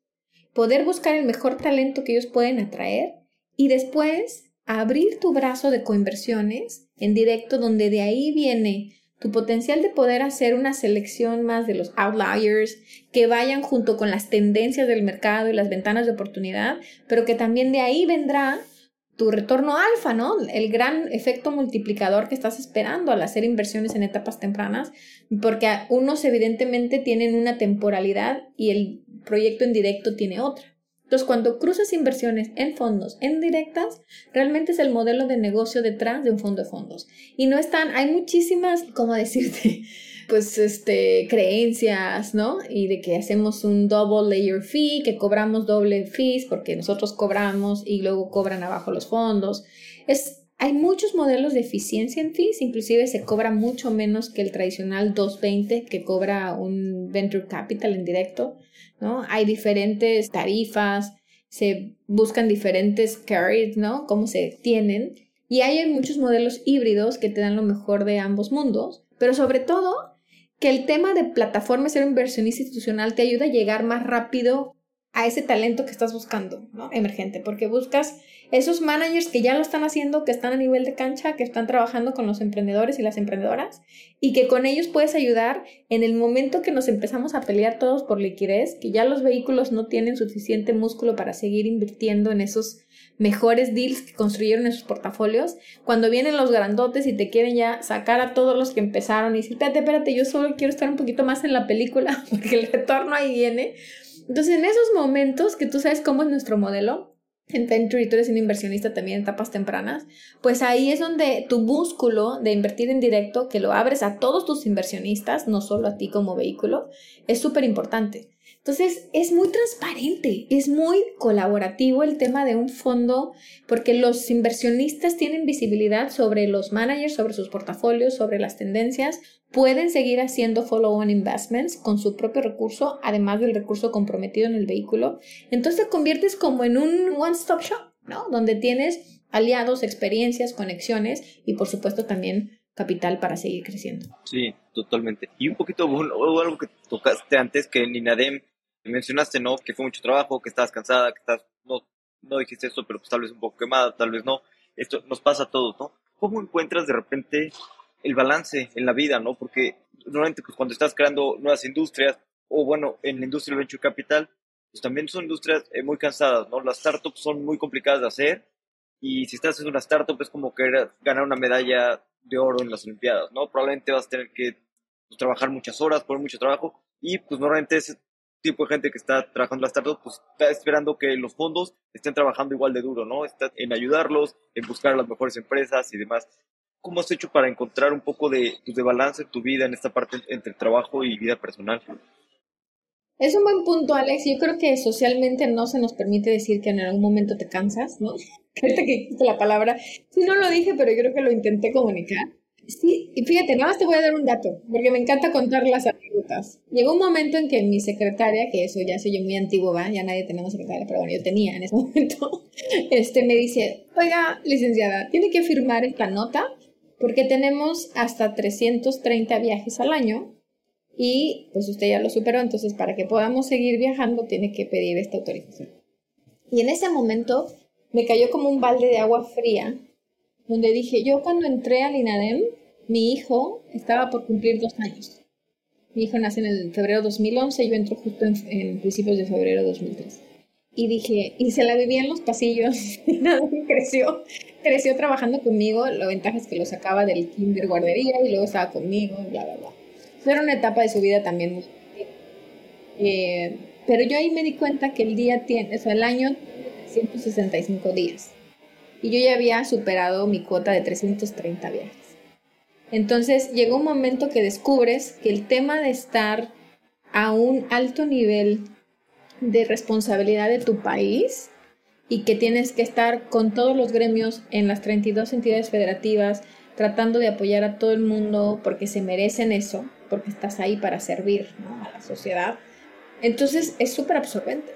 poder buscar el mejor talento que ellos pueden atraer y después abrir tu brazo de coinversiones en directo donde de ahí viene tu potencial de poder hacer una selección más de los outliers que vayan junto con las tendencias del mercado y las ventanas de oportunidad, pero que también de ahí vendrá tu retorno alfa, ¿no? El gran efecto multiplicador que estás esperando al hacer inversiones en etapas tempranas, porque unos evidentemente tienen una temporalidad y el proyecto en directo tiene otra. Entonces, cuando cruzas inversiones en fondos, en directas, realmente es el modelo de negocio detrás de un fondo de fondos. Y no están, hay muchísimas, ¿cómo decirte? (laughs) Pues, este, creencias, ¿no? Y de que hacemos un double layer fee, que cobramos doble fees porque nosotros cobramos y luego cobran abajo los fondos. Es, hay muchos modelos de eficiencia en fees, inclusive se cobra mucho menos que el tradicional 220 que cobra un venture capital en directo. ¿No? Hay diferentes tarifas, se buscan diferentes carries, ¿no? Cómo se tienen. Y hay muchos modelos híbridos que te dan lo mejor de ambos mundos, pero sobre todo que el tema de plataforma ser inversionista institucional te ayuda a llegar más rápido a ese talento que estás buscando, ¿no? Emergente, porque buscas esos managers que ya lo están haciendo, que están a nivel de cancha, que están trabajando con los emprendedores y las emprendedoras y que con ellos puedes ayudar en el momento que nos empezamos a pelear todos por liquidez, que ya los vehículos no tienen suficiente músculo para seguir invirtiendo en esos mejores deals que construyeron en sus portafolios, cuando vienen los grandotes y te quieren ya sacar a todos los que empezaron y decir, espérate, espérate, yo solo quiero estar un poquito más en la película (laughs) porque el retorno ahí viene. Entonces, en esos momentos que tú sabes cómo es nuestro modelo, en Venture y tú eres un inversionista también en etapas tempranas, pues ahí es donde tu músculo de invertir en directo, que lo abres a todos tus inversionistas, no solo a ti como vehículo, es súper importante. Entonces, es muy transparente, es muy colaborativo el tema de un fondo, porque los inversionistas tienen visibilidad sobre los managers, sobre sus portafolios, sobre las tendencias, pueden seguir haciendo follow-on investments con su propio recurso, además del recurso comprometido en el vehículo. Entonces te conviertes como en un one-stop shop, ¿no? Donde tienes aliados, experiencias, conexiones y por supuesto también capital para seguir creciendo. Sí, totalmente. Y un poquito algo que tocaste antes, que en INADEM mencionaste, ¿no? Que fue mucho trabajo, que estabas cansada, que estás, no, no dijiste eso, pero pues tal vez un poco quemada, tal vez no. Esto nos pasa a todos, ¿no? ¿Cómo encuentras de repente el balance en la vida, ¿no? Porque normalmente pues, cuando estás creando nuevas industrias, o bueno, en la industria del venture capital, pues también son industrias eh, muy cansadas, ¿no? Las startups son muy complicadas de hacer y si estás en una startup es como querer ganar una medalla de oro en las Olimpiadas, ¿no? Probablemente vas a tener que pues, trabajar muchas horas, poner mucho trabajo y pues normalmente es tipo de gente que está trabajando en las startups, pues está esperando que los fondos estén trabajando igual de duro, ¿no? Está en ayudarlos, en buscar las mejores empresas y demás. ¿Cómo has hecho para encontrar un poco de, pues, de balance en tu vida en esta parte entre trabajo y vida personal? Es un buen punto, Alex. Yo creo que socialmente no se nos permite decir que en algún momento te cansas, ¿no? (laughs) Ahorita que la palabra, sí no lo dije, pero yo creo que lo intenté comunicar. Sí, y fíjate, nada más te voy a dar un dato, porque me encanta contar las anécdotas. Llegó un momento en que mi secretaria, que eso ya soy yo muy antiguo, ¿va? ya nadie tenemos secretaria, pero bueno, yo tenía en ese (laughs) momento, este, me dice, oiga, licenciada, tiene que firmar esta nota porque tenemos hasta 330 viajes al año y pues usted ya lo superó, entonces para que podamos seguir viajando tiene que pedir esta autorización. Y en ese momento me cayó como un balde de agua fría, donde dije, yo cuando entré al INADEM, mi hijo estaba por cumplir dos años. Mi hijo nace en el febrero 2011, yo entro justo en, principios de febrero 2003. Y dije, y se la vivía en los pasillos, (laughs) y nada, creció, creció trabajando conmigo, la ventaja es que lo sacaba del kinder guardería y luego estaba conmigo, bla, bla, bla. Era una etapa de su vida también eh, pero yo ahí me di cuenta que el día tiene, o sea, el año tiene 165 días. Y yo ya había superado mi cuota de 330 viajes. Entonces llegó un momento que descubres que el tema de estar a un alto nivel de responsabilidad de tu país y que tienes que estar con todos los gremios en las 32 entidades federativas, tratando de apoyar a todo el mundo porque se merecen eso, porque estás ahí para servir a la sociedad. Entonces es súper absorbente.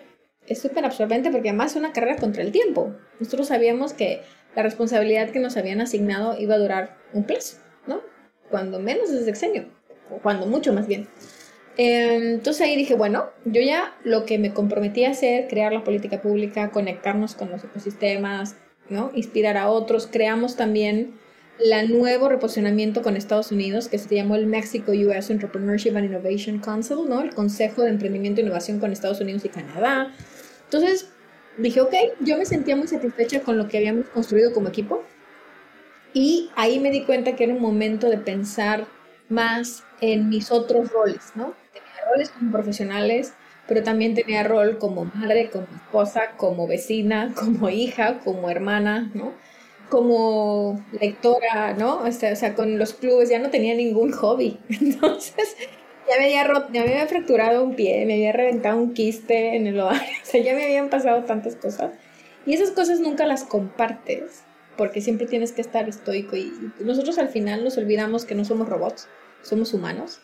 Es súper absorbente porque además es una carrera contra el tiempo. Nosotros sabíamos que la responsabilidad que nos habían asignado iba a durar un plazo, ¿no? Cuando menos es sexenio, o cuando mucho más bien. Entonces ahí dije, bueno, yo ya lo que me comprometí a hacer, crear la política pública, conectarnos con los ecosistemas, ¿no? Inspirar a otros. Creamos también la nuevo reposicionamiento con Estados Unidos, que se llamó el Mexico US Entrepreneurship and Innovation Council, ¿no? El Consejo de Emprendimiento e Innovación con Estados Unidos y Canadá. Entonces dije, ok, yo me sentía muy satisfecha con lo que habíamos construido como equipo. Y ahí me di cuenta que era un momento de pensar más en mis otros roles, ¿no? Tenía roles como profesionales, pero también tenía rol como madre, como esposa, como vecina, (laughs) como hija, como hermana, ¿no? como lectora, ¿no? O sea, o sea, con los clubes ya no tenía ningún hobby. (laughs) Entonces, ya me había roto, ya me había fracturado un pie, me había reventado un quiste en el ovario, (laughs) o sea, ya me habían pasado tantas cosas. Y esas cosas nunca las compartes, porque siempre tienes que estar estoico y nosotros al final nos olvidamos que no somos robots, somos humanos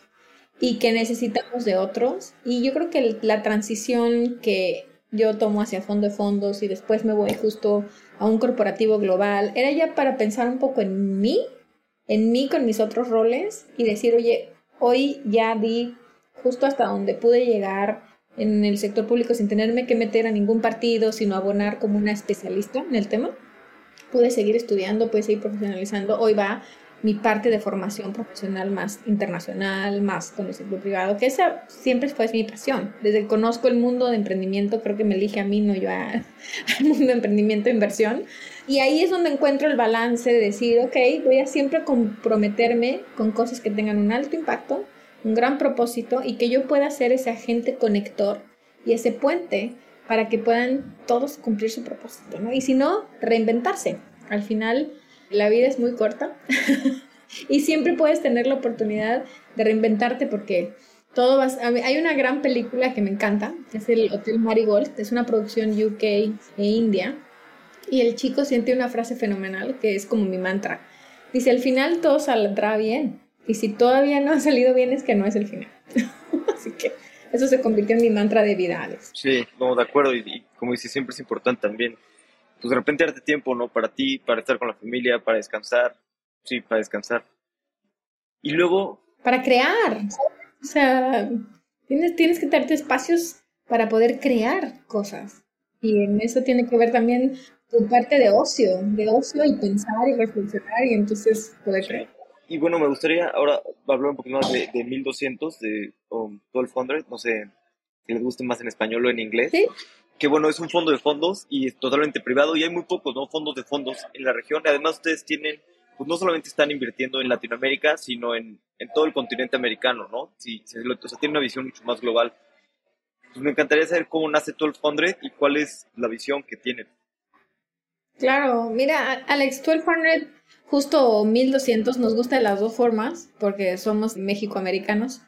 y que necesitamos de otros. Y yo creo que la transición que yo tomo hacia fondo de fondos y después me voy justo a un corporativo global, era ya para pensar un poco en mí, en mí con mis otros roles y decir, oye, hoy ya di justo hasta donde pude llegar en el sector público sin tenerme que meter a ningún partido, sino abonar como una especialista en el tema. Pude seguir estudiando, pude seguir profesionalizando. Hoy va mi parte de formación profesional más internacional, más con el sector privado, que esa siempre fue mi pasión. Desde que conozco el mundo de emprendimiento, creo que me elige a mí, no yo (laughs) al mundo de emprendimiento e inversión. Y ahí es donde encuentro el balance de decir, ok, voy a siempre comprometerme con cosas que tengan un alto impacto, un gran propósito y que yo pueda ser ese agente conector y ese puente para que puedan todos cumplir su propósito, ¿no? Y si no, reinventarse. Al final, la vida es muy corta (laughs) y siempre puedes tener la oportunidad de reinventarte porque todo hay una gran película que me encanta, es el Hotel Marigold, es una producción UK e India y el chico siente una frase fenomenal que es como mi mantra. Dice, al final todo saldrá bien y si todavía no ha salido bien es que no es el final. (laughs) Así que eso se convirtió en mi mantra de vida, Alex. Sí, no, de acuerdo y, y como dice, siempre es importante también pues de repente darte tiempo, ¿no? Para ti, para estar con la familia, para descansar. Sí, para descansar. Y luego... Para crear. O sea, tienes, tienes que darte espacios para poder crear cosas. Y en eso tiene que ver también tu parte de ocio, de ocio y pensar y reflexionar y entonces poder crear. Y bueno, me gustaría ahora hablar un poquito más de, de 1200, de um, 1200, no sé si les guste más en español o en inglés. Sí que bueno, es un fondo de fondos y es totalmente privado y hay muy pocos ¿no? fondos de fondos en la región. Además, ustedes tienen, pues no solamente están invirtiendo en Latinoamérica, sino en, en todo el continente americano, ¿no? Sí, o sea, tienen una visión mucho más global. Pues me encantaría saber cómo nace 1200 y cuál es la visión que tienen. Claro, mira, Alex, 1200, justo 1200, nos gusta de las dos formas, porque somos mexicoamericanos,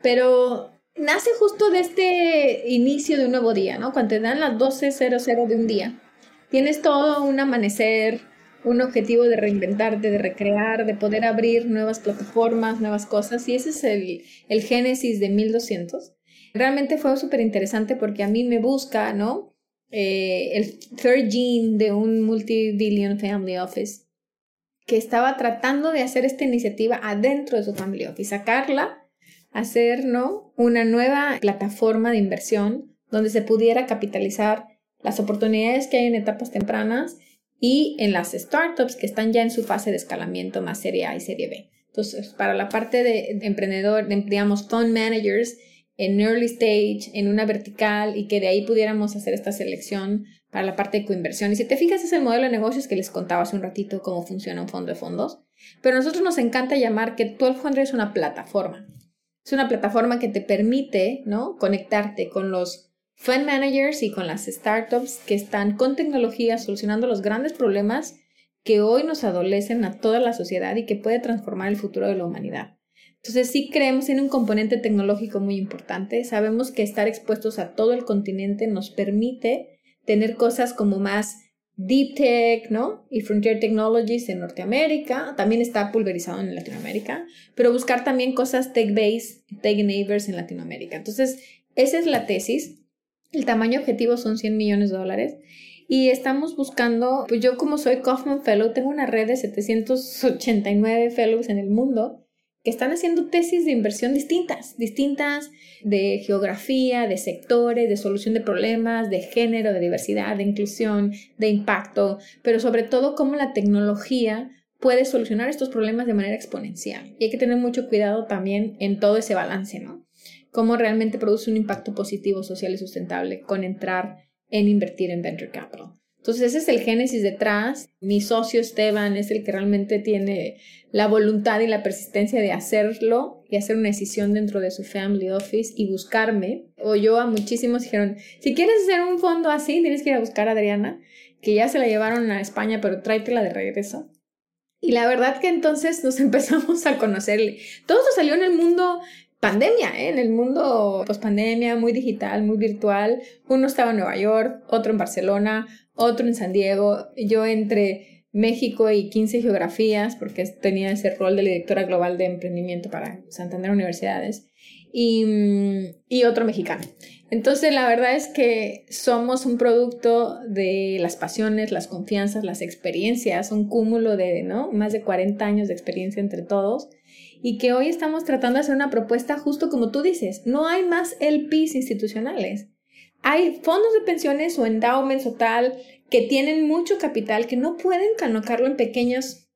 pero nace justo de este inicio de un nuevo día, ¿no? Cuando te dan las 12.00 de un día, tienes todo un amanecer, un objetivo de reinventarte, de recrear, de poder abrir nuevas plataformas, nuevas cosas, y ese es el, el génesis de 1200. Realmente fue súper interesante porque a mí me busca, ¿no? Eh, el third gene de un multi-billion family office que estaba tratando de hacer esta iniciativa adentro de su family office, sacarla, hacer ¿no? una nueva plataforma de inversión donde se pudiera capitalizar las oportunidades que hay en etapas tempranas y en las startups que están ya en su fase de escalamiento más serie A y serie B. Entonces, para la parte de, de emprendedor, de, digamos, fund managers, en early stage, en una vertical y que de ahí pudiéramos hacer esta selección para la parte de coinversión. Y si te fijas, es el modelo de negocios que les contaba hace un ratito cómo funciona un fondo de fondos. Pero a nosotros nos encanta llamar que 1200 es una plataforma. Es una plataforma que te permite, ¿no? Conectarte con los fund managers y con las startups que están con tecnología solucionando los grandes problemas que hoy nos adolecen a toda la sociedad y que puede transformar el futuro de la humanidad. Entonces sí creemos en un componente tecnológico muy importante. Sabemos que estar expuestos a todo el continente nos permite tener cosas como más deep tech, ¿no? Y frontier technologies en Norteamérica. También está pulverizado en Latinoamérica. Pero buscar también cosas tech-based, tech-enablers en Latinoamérica. Entonces, esa es la tesis. El tamaño objetivo son 100 millones de dólares. Y estamos buscando, pues yo como soy Kaufman Fellow, tengo una red de 789 fellows en el mundo que están haciendo tesis de inversión distintas, distintas de geografía, de sectores, de solución de problemas, de género, de diversidad, de inclusión, de impacto, pero sobre todo cómo la tecnología puede solucionar estos problemas de manera exponencial. Y hay que tener mucho cuidado también en todo ese balance, ¿no? Cómo realmente produce un impacto positivo, social y sustentable con entrar en invertir en venture capital. Entonces ese es el génesis detrás. Mi socio Esteban es el que realmente tiene la voluntad y la persistencia de hacerlo y hacer una decisión dentro de su family office y buscarme. O yo a muchísimos dijeron, si quieres hacer un fondo así, tienes que ir a buscar a Adriana, que ya se la llevaron a España, pero tráetela de regreso. Y la verdad que entonces nos (laughs) empezamos a conocerle. Todo esto salió en el mundo pandemia, ¿eh? en el mundo post pandemia, muy digital, muy virtual. Uno estaba en Nueva York, otro en Barcelona, otro en San Diego, yo entre México y 15 geografías, porque tenía ese rol de directora global de emprendimiento para Santander Universidades, y, mm, y otro mexicano. Entonces, la verdad es que somos un producto de las pasiones, las confianzas, las experiencias, un cúmulo de ¿no? más de 40 años de experiencia entre todos y que hoy estamos tratando de hacer una propuesta justo como tú dices. No hay más LPs institucionales. Hay fondos de pensiones o endowments o tal que tienen mucho capital que no pueden colocarlo en pequeñas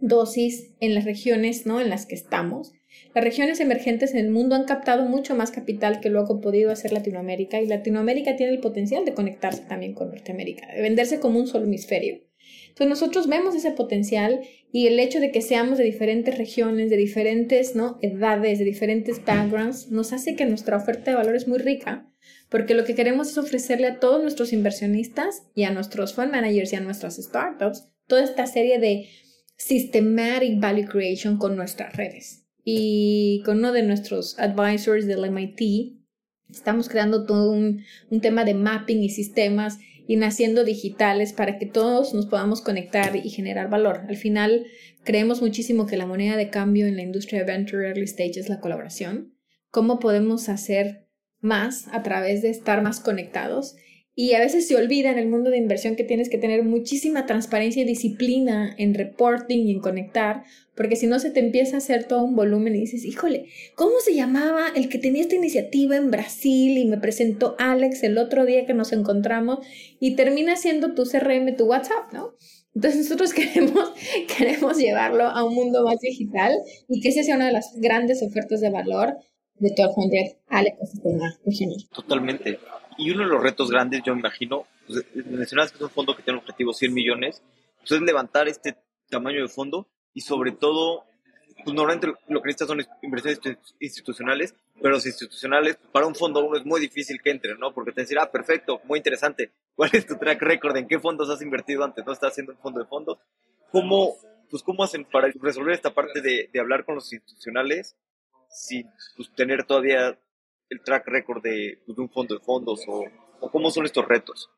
dosis en las regiones ¿no? en las que estamos. Las regiones emergentes en el mundo han captado mucho más capital que luego ha podido hacer Latinoamérica y Latinoamérica tiene el potencial de conectarse también con Norteamérica, de venderse como un solo hemisferio. Entonces nosotros vemos ese potencial y el hecho de que seamos de diferentes regiones, de diferentes ¿no? edades, de diferentes backgrounds, nos hace que nuestra oferta de valor es muy rica porque lo que queremos es ofrecerle a todos nuestros inversionistas y a nuestros fund managers y a nuestras startups toda esta serie de systematic value creation con nuestras redes. Y con uno de nuestros advisors del MIT, estamos creando todo un, un tema de mapping y sistemas y naciendo digitales para que todos nos podamos conectar y generar valor. Al final, creemos muchísimo que la moneda de cambio en la industria de venture early stage es la colaboración. ¿Cómo podemos hacer más a través de estar más conectados. Y a veces se olvida en el mundo de inversión que tienes que tener muchísima transparencia y disciplina en reporting y en conectar, porque si no se te empieza a hacer todo un volumen y dices, híjole, ¿cómo se llamaba el que tenía esta iniciativa en Brasil y me presentó Alex el otro día que nos encontramos y termina siendo tu CRM, tu WhatsApp, ¿no? Entonces nosotros (laughs) queremos, queremos llevarlo a un mundo más digital y que esa sea una de las grandes ofertas de valor de Alex al ecosistema Totalmente. Y uno de los retos grandes, yo imagino, pues, mencionabas que es un fondo que tiene un objetivo 100 millones, pues es levantar este tamaño de fondo y sobre todo, pues normalmente lo que necesitas son inversiones institucionales, pero los institucionales, para un fondo uno es muy difícil que entre, ¿no? Porque te decir, ah, perfecto, muy interesante, ¿cuál es tu track record? ¿En qué fondos has invertido antes? ¿No estás haciendo un fondo de fondos? ¿Cómo, pues, cómo hacen para resolver esta parte de, de hablar con los institucionales sin pues, tener todavía el track record de, pues, de un fondo de fondos o, o, cómo son estos retos?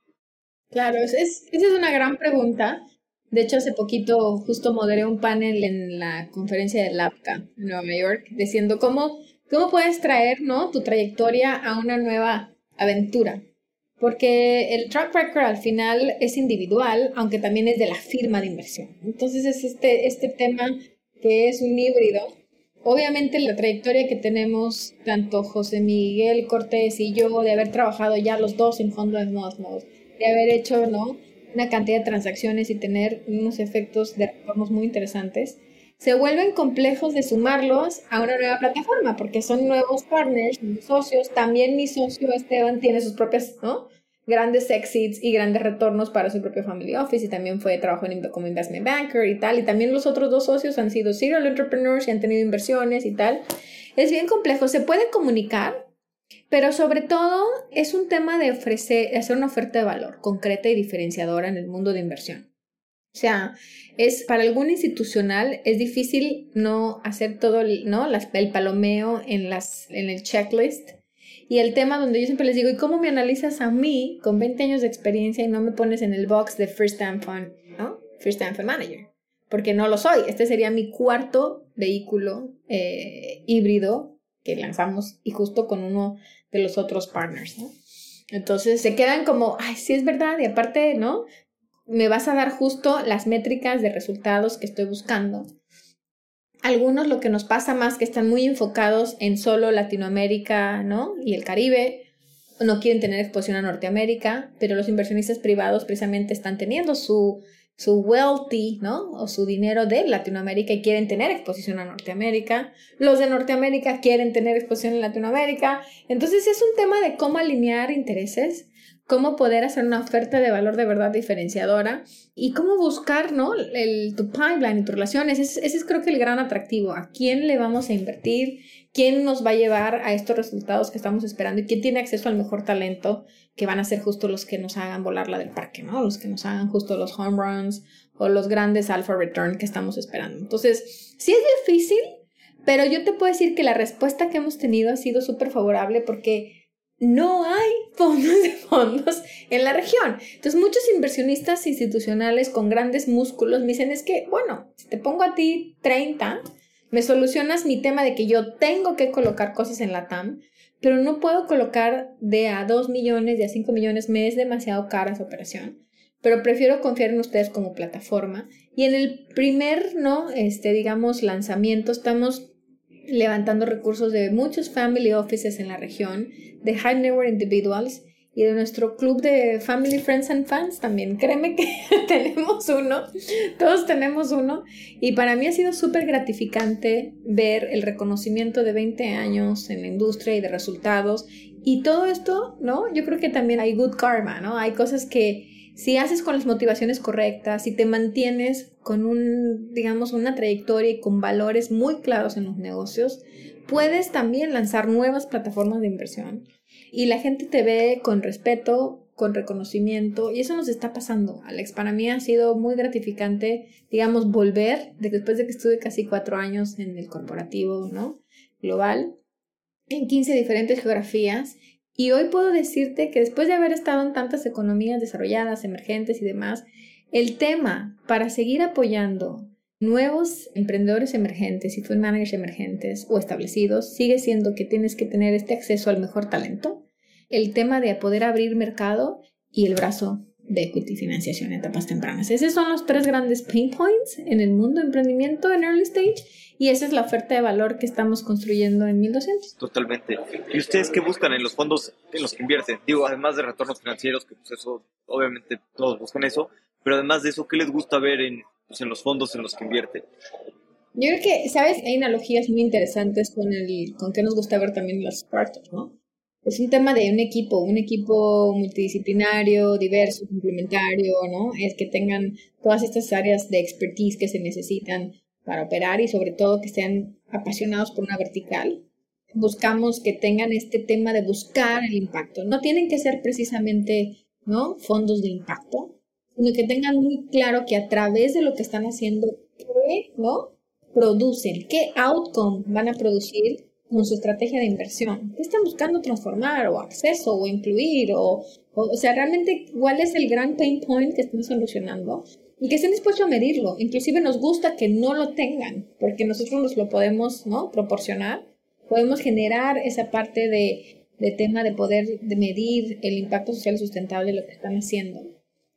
Claro, es, esa es una gran pregunta. De hecho, hace poquito justo moderé un panel en la conferencia de LAPCA en Nueva York, diciendo cómo, cómo puedes traer ¿no? tu trayectoria a una nueva aventura. Porque el track record al final es individual, aunque también es de la firma de inversión. Entonces es este, este tema que es un híbrido Obviamente la trayectoria que tenemos tanto José Miguel Cortés y yo de haber trabajado ya los dos en fondos de Mosmos, de haber hecho ¿no? una cantidad de transacciones y tener unos efectos de retornos muy interesantes, se vuelven complejos de sumarlos a una nueva plataforma porque son nuevos partners, socios. También mi socio Esteban tiene sus propias ¿no? Grandes exits y grandes retornos para su propio family office y también fue trabajo como investment banker y tal. Y también los otros dos socios han sido serial entrepreneurs y han tenido inversiones y tal. Es bien complejo, se puede comunicar, pero sobre todo es un tema de ofrecer, hacer una oferta de valor concreta y diferenciadora en el mundo de inversión. O sea, es para algún institucional es difícil no hacer todo el, ¿no? el palomeo en, las, en el checklist y el tema donde yo siempre les digo, ¿y cómo me analizas a mí con 20 años de experiencia y no me pones en el box de First Time Fund, ¿no? First Time Fund Manager? Porque no lo soy. Este sería mi cuarto vehículo eh, híbrido que lanzamos y justo con uno de los otros partners, ¿no? Entonces se quedan como, ay, sí es verdad, y aparte, ¿no? Me vas a dar justo las métricas de resultados que estoy buscando algunos lo que nos pasa más que están muy enfocados en solo Latinoamérica, ¿no? Y el Caribe, no quieren tener exposición a Norteamérica, pero los inversionistas privados precisamente están teniendo su, su wealthy, ¿no? O su dinero de Latinoamérica y quieren tener exposición a Norteamérica. Los de Norteamérica quieren tener exposición en Latinoamérica. Entonces es un tema de cómo alinear intereses cómo poder hacer una oferta de valor de verdad diferenciadora y cómo buscar, ¿no? El, tu pipeline y tus relaciones. Ese, ese, es creo que el gran atractivo. ¿A quién le vamos a invertir? ¿Quién nos va a llevar a estos resultados que estamos esperando? ¿Y quién tiene acceso al mejor talento? Que van a ser justo los que nos hagan volar la del parque, ¿no? Los que nos hagan justo los home runs o los grandes alpha return que estamos esperando. Entonces, sí es difícil, pero yo te puedo decir que la respuesta que hemos tenido ha sido súper favorable porque no hay (laughs) fondos de fondos en la región. Entonces muchos inversionistas institucionales con grandes músculos me dicen es que, bueno, si te pongo a ti 30, me solucionas mi tema de que yo tengo que colocar cosas en la TAM, pero no puedo colocar de a 2 millones, de a 5 millones, me es demasiado cara esa operación. Pero prefiero confiar en ustedes como plataforma. Y en el primer, ¿no? Este, digamos, lanzamiento, estamos levantando recursos de muchos family offices en la región, de high net individuals y de nuestro club de Family Friends and Fans también. Créeme que (laughs) tenemos uno, todos tenemos uno. Y para mí ha sido súper gratificante ver el reconocimiento de 20 años en la industria y de resultados. Y todo esto, ¿no? Yo creo que también hay good karma, ¿no? Hay cosas que si haces con las motivaciones correctas, si te mantienes con un, digamos, una trayectoria y con valores muy claros en los negocios, puedes también lanzar nuevas plataformas de inversión y la gente te ve con respeto, con reconocimiento y eso nos está pasando. Alex, para mí ha sido muy gratificante, digamos, volver después de que estuve casi cuatro años en el corporativo, ¿no? Global, en 15 diferentes geografías y hoy puedo decirte que después de haber estado en tantas economías desarrolladas, emergentes y demás, el tema para seguir apoyando nuevos emprendedores emergentes y fund managers emergentes o establecidos sigue siendo que tienes que tener este acceso al mejor talento, el tema de poder abrir mercado y el brazo de equity financiación en etapas tempranas. Esos son los tres grandes pain points en el mundo de emprendimiento en early stage y esa es la oferta de valor que estamos construyendo en 1200. Totalmente. ¿Y ustedes qué buscan en los fondos en los que invierten? Digo, además de retornos financieros, que pues eso, obviamente todos buscan eso, pero además de eso, ¿qué les gusta ver en, pues, en los fondos en los que invierten? Yo creo que, ¿sabes? Hay analogías muy interesantes con el, con qué nos gusta ver también las startups, ¿no? Es un tema de un equipo, un equipo multidisciplinario, diverso, complementario, ¿no? Es que tengan todas estas áreas de expertise que se necesitan para operar y sobre todo que sean apasionados por una vertical. buscamos que tengan este tema de buscar el impacto. No tienen que ser precisamente, ¿no? Fondos de impacto, sino que tengan muy claro que a través de lo que están haciendo, ¿no? Producen, qué outcome van a producir con su estrategia de inversión. ¿Qué están buscando transformar o acceso o incluir? O, o, sea, realmente, ¿cuál es el gran pain point que están solucionando? Y que estén dispuestos a medirlo. Inclusive nos gusta que no lo tengan, porque nosotros nos lo podemos ¿no? proporcionar. Podemos generar esa parte de, de tema de poder de medir el impacto social sustentable de lo que están haciendo,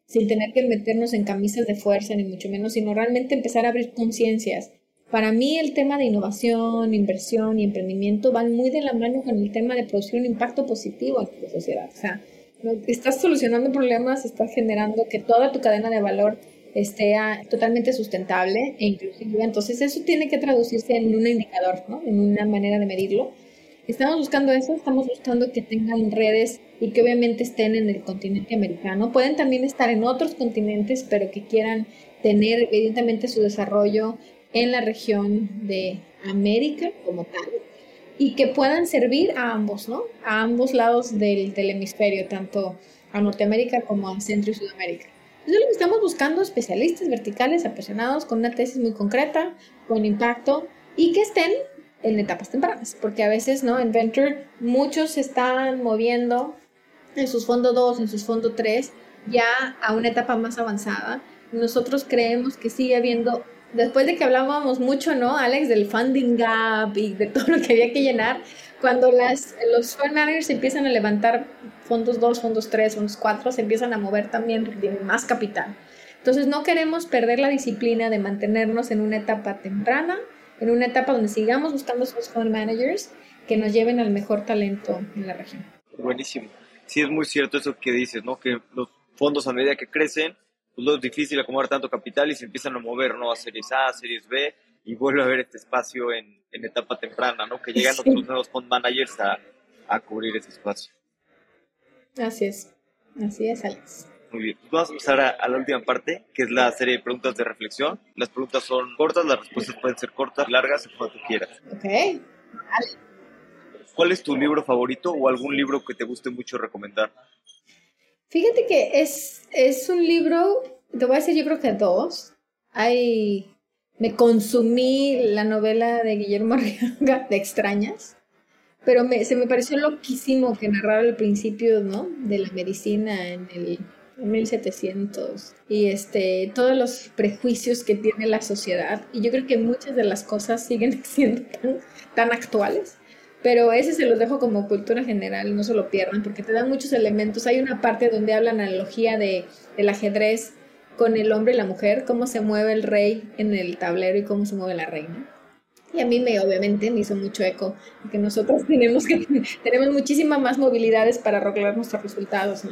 sin tener que meternos en camisas de fuerza, ni mucho menos, sino realmente empezar a abrir conciencias para mí el tema de innovación, inversión y emprendimiento van muy de la mano con el tema de producir un impacto positivo en la sociedad. O sea, estás solucionando problemas, estás generando que toda tu cadena de valor esté totalmente sustentable e inclusive. Entonces eso tiene que traducirse en un indicador, ¿no? en una manera de medirlo. Estamos buscando eso, estamos buscando que tengan redes y que obviamente estén en el continente americano. Pueden también estar en otros continentes, pero que quieran tener evidentemente su desarrollo en la región de América como tal y que puedan servir a ambos, ¿no? A ambos lados del, hemisferio, tanto a Norteamérica como a Centro y Sudamérica. Eso es lo que estamos buscando, especialistas verticales apasionados con una tesis muy concreta, con impacto y que estén en etapas tempranas, porque a veces, ¿no? En Venture muchos se están moviendo en sus fondos 2, en sus fondos 3, ya a una etapa más avanzada. Nosotros creemos que sigue habiendo después de que hablábamos mucho, ¿no, Alex, del funding gap y de todo lo que había que llenar, cuando las, los fund managers empiezan a levantar fondos 2, fondos 3, fondos 4, se empiezan a mover también más capital. Entonces no queremos perder la disciplina de mantenernos en una etapa temprana, en una etapa donde sigamos buscando esos fund managers que nos lleven al mejor talento en la región. Buenísimo. Sí, es muy cierto eso que dices, ¿no? Que los fondos a medida que crecen pues lo es difícil acomodar tanto capital y se empiezan a mover, ¿no? A series A, a series B y vuelve a haber este espacio en, en etapa temprana, ¿no? Que llegan otros nuevos fund managers a, a, cubrir ese espacio. Así es, así es, Alex. Muy bien, pues vamos a pasar a, la última parte, que es la serie de preguntas de reflexión. Las preguntas son cortas, las respuestas pueden ser cortas, largas, como tú quieras. Ok, vale. ¿Cuál es tu libro favorito o algún libro que te guste mucho recomendar? Fíjate que es, es un libro, te voy a decir yo creo que dos. Hay, me consumí la novela de Guillermo (laughs) Arriaga de Extrañas, pero se me pareció loquísimo que narrara el principio, ¿no? De la medicina en el 1700 y este, todos los prejuicios que tiene la sociedad. Y yo creo que muchas de las cosas siguen (laughs) siendo tan actuales. Pero ese se los dejo como cultura general, no se lo pierdan, porque te dan muchos elementos. Hay una parte donde habla analogía de, del ajedrez con el hombre y la mujer, cómo se mueve el rey en el tablero y cómo se mueve la reina. Y a mí me, obviamente, me hizo mucho eco, que nosotros (laughs) tenemos, que, tenemos muchísimas más movilidades para arreglar nuestros resultados.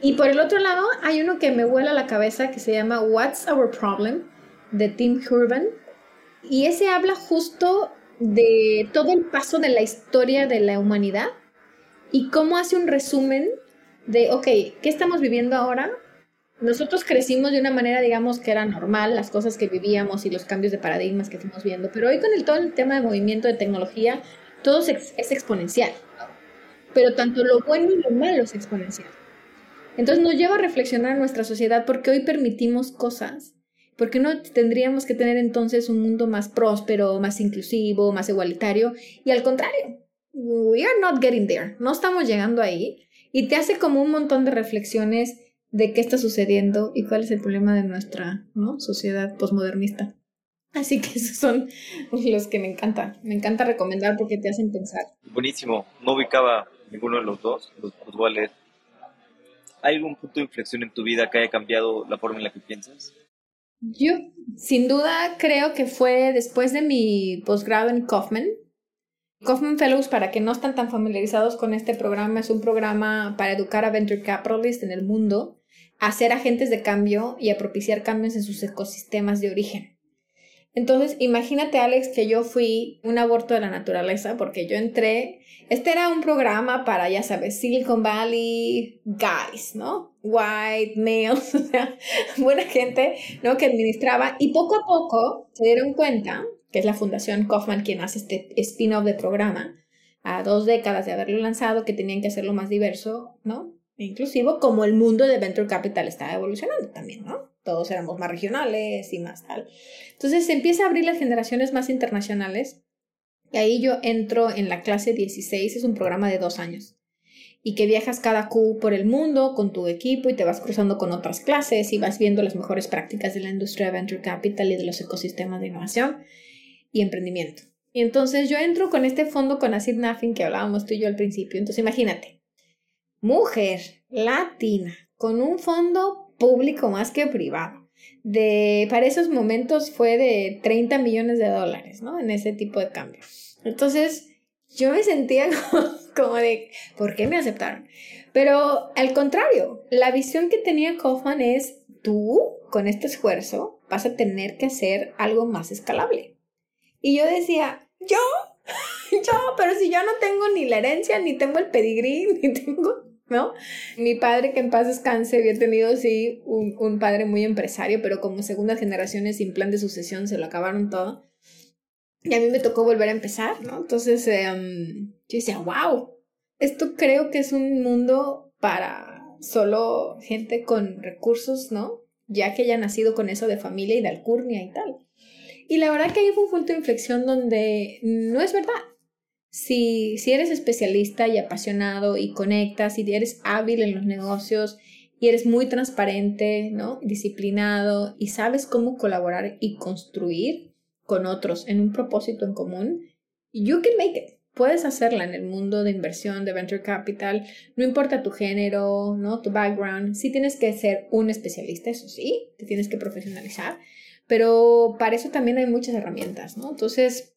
Y por el otro lado, hay uno que me vuela la cabeza que se llama What's Our Problem, de Tim Urban. Y ese habla justo de todo el paso de la historia de la humanidad y cómo hace un resumen de, ok, ¿qué estamos viviendo ahora? Nosotros crecimos de una manera, digamos, que era normal, las cosas que vivíamos y los cambios de paradigmas que fuimos viendo, pero hoy con el, todo el tema de movimiento de tecnología, todo es, es exponencial, pero tanto lo bueno y lo malo es exponencial. Entonces nos lleva a reflexionar nuestra sociedad porque hoy permitimos cosas ¿Por qué no tendríamos que tener entonces un mundo más próspero, más inclusivo, más igualitario? Y al contrario, we are not getting there, no estamos llegando ahí. Y te hace como un montón de reflexiones de qué está sucediendo y cuál es el problema de nuestra ¿no? sociedad posmodernista. Así que esos son los que me encanta. Me encanta recomendar porque te hacen pensar. Buenísimo. No ubicaba ninguno de los dos, los cuales. ¿Hay algún punto de inflexión en tu vida que haya cambiado la forma en la que piensas? Yo, sin duda, creo que fue después de mi posgrado en Kaufman. Kaufman Fellows, para que no están tan familiarizados con este programa, es un programa para educar a venture capitalists en el mundo a ser agentes de cambio y a propiciar cambios en sus ecosistemas de origen. Entonces, imagínate, Alex, que yo fui un aborto de la naturaleza porque yo entré, este era un programa para, ya sabes, Silicon Valley guys, ¿no? White males, (laughs) o sea, buena gente, ¿no? Que administraba y poco a poco se dieron cuenta, que es la Fundación Kaufman quien hace este spin-off de programa, a dos décadas de haberlo lanzado, que tenían que hacerlo más diverso, ¿no? E inclusivo, como el mundo de Venture Capital está evolucionando también, ¿no? Todos éramos más regionales y más tal. Entonces se empieza a abrir las generaciones más internacionales. Y ahí yo entro en la clase 16, es un programa de dos años. Y que viajas cada Q por el mundo con tu equipo y te vas cruzando con otras clases y vas viendo las mejores prácticas de la industria de Venture Capital y de los ecosistemas de innovación y emprendimiento. Y entonces yo entro con este fondo con Acid Nothing que hablábamos tú y yo al principio. Entonces imagínate, mujer latina con un fondo público más que privado. De, para esos momentos fue de 30 millones de dólares, ¿no? En ese tipo de cambio. Entonces, yo me sentía (laughs) como, de, ¿por qué me aceptaron? Pero al contrario, la visión que tenía Kaufman es, tú, con este esfuerzo, vas a tener que hacer algo más escalable. Y yo decía, ¿yo? (laughs) yo, pero si yo no tengo ni la herencia, ni tengo el pedigrí, (laughs) ni tengo, ¿no? Mi padre, que en paz descanse, había tenido, sí, un, un padre muy empresario, pero como segundas generaciones sin plan de sucesión se lo acabaron todo. Y a mí me tocó volver a empezar, ¿no? Entonces, em, yo decía, wow, esto creo que es un mundo para solo gente con recursos, ¿no? Ya que haya nacido con eso de familia y de alcurnia y tal. Y la verdad que ahí un punto de inflexión donde no es verdad. Si, si eres especialista y apasionado y conectas y eres hábil en los negocios y eres muy transparente, ¿no? Disciplinado y sabes cómo colaborar y construir con otros en un propósito en común, you can make it. Puedes hacerla en el mundo de inversión, de venture capital, no importa tu género, ¿no? Tu background, sí tienes que ser un especialista, eso sí, te tienes que profesionalizar, pero para eso también hay muchas herramientas, ¿no? Entonces,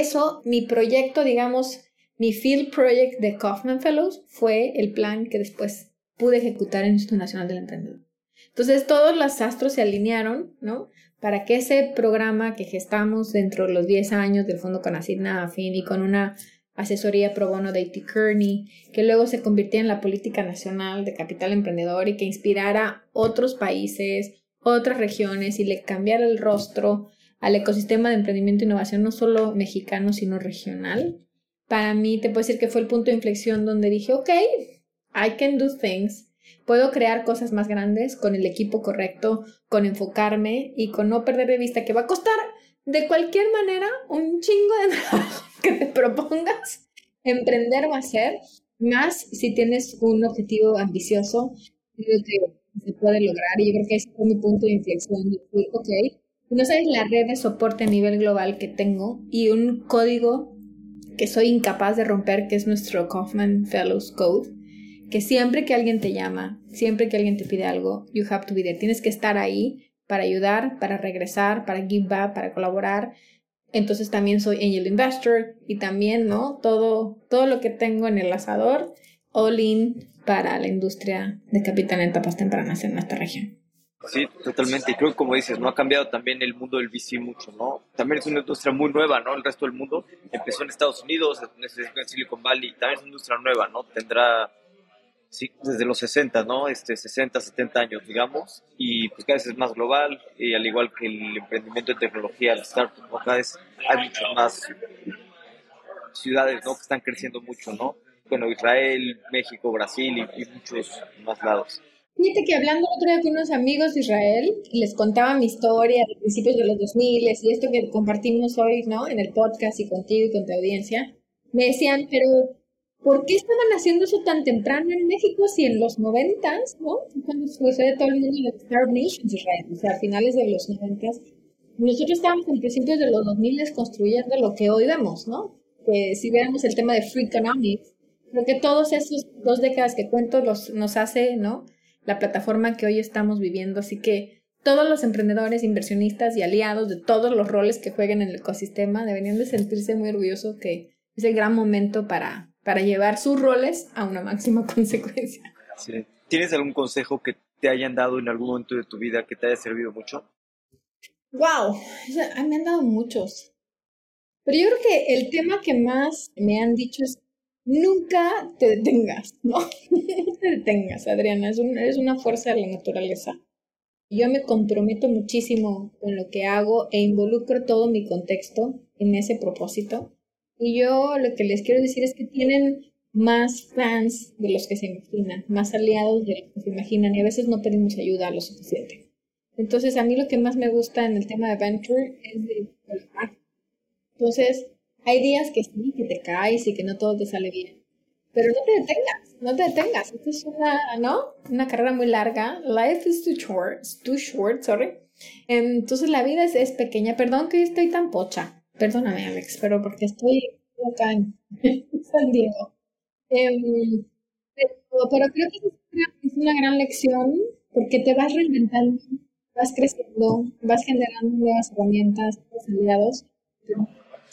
eso, mi proyecto, digamos, mi field project de Kaufman Fellows fue el plan que después pude ejecutar en el Instituto Nacional del Emprendedor. Entonces, todos los astros se alinearon, ¿no? Para que ese programa que gestamos dentro de los 10 años del Fondo Conacidna Afin y con una asesoría pro bono de A.T. Kearney, que luego se convirtiera en la política nacional de capital emprendedor y que inspirara otros países, otras regiones y le cambiara el rostro al ecosistema de emprendimiento e innovación, no solo mexicano, sino regional. Para mí, te puedo decir que fue el punto de inflexión donde dije, ok, I can do things. Puedo crear cosas más grandes con el equipo correcto, con enfocarme y con no perder de vista que va a costar de cualquier manera un chingo de (laughs) trabajo que te propongas. Emprender va a ser más si tienes un objetivo ambicioso se puede lograr. Y yo creo que ese fue mi punto de inflexión. Ok, no sabes la red de soporte a nivel global que tengo y un código que soy incapaz de romper, que es nuestro Kaufman Fellows Code, que siempre que alguien te llama, siempre que alguien te pide algo, you have to be there. Tienes que estar ahí para ayudar, para regresar, para give back, para colaborar. Entonces también soy angel investor y también, ¿no? Todo, todo lo que tengo en el asador, all in para la industria de capital en etapas tempranas en nuestra región. Sí, totalmente. Y creo que como dices, no ha cambiado también el mundo del VC mucho, ¿no? También es una industria muy nueva, ¿no? El resto del mundo empezó en Estados Unidos, en Silicon Valley, también es una industria nueva, ¿no? Tendrá, sí, desde los 60, ¿no? Este, 60, 70 años, digamos, y pues cada vez es más global, y al igual que el emprendimiento de tecnología, el startup, cada vez hay muchas más ciudades, ¿no? Que están creciendo mucho, ¿no? bueno, Israel, México, Brasil y, muchos más lados. Fíjate que hablando otro día con unos amigos de Israel, les contaba mi historia de principios de los 2000 y esto que compartimos hoy, ¿no? En el podcast y contigo y con tu audiencia, me decían, pero ¿por qué estaban haciendo eso tan temprano en México si en los 90, ¿no? Cuando sucede todo el mundo de Startup Nations Israel, o sea, a finales de los 90, nosotros estábamos en principios de los 2000 construyendo lo que hoy vemos, ¿no? Que si veamos el tema de Free Economics, Creo que todos esos dos décadas que cuento los, nos hace, ¿no? La plataforma que hoy estamos viviendo. Así que todos los emprendedores, inversionistas y aliados de todos los roles que jueguen en el ecosistema deberían de sentirse muy orgullosos que es el gran momento para, para llevar sus roles a una máxima (laughs) consecuencia. ¿Tienes algún consejo que te hayan dado en algún momento de tu vida que te haya servido mucho? Wow, me han dado muchos. Pero yo creo que el tema que más me han dicho es nunca te detengas, ¿no? (laughs) no te detengas, Adriana, eres una fuerza de la naturaleza. Yo me comprometo muchísimo con lo que hago e involucro todo mi contexto en ese propósito. Y yo lo que les quiero decir es que tienen más fans de los que se imaginan, más aliados de los que se imaginan y a veces no pedimos ayuda lo suficiente. Entonces, a mí lo que más me gusta en el tema de Venture es de Entonces, hay días que sí, que te caes y que no todo te sale bien. Pero no te detengas, no te detengas. Esta es una, ¿no? Una carrera muy larga. Life is too short, too short, sorry. Entonces la vida es, es pequeña. Perdón que estoy tan pocha. Perdóname, Alex, pero porque estoy acá en (laughs) San Diego. Em, pero, creo que es una, gran lección porque te vas reinventando, vas creciendo, vas generando nuevas herramientas, nuevos aliados.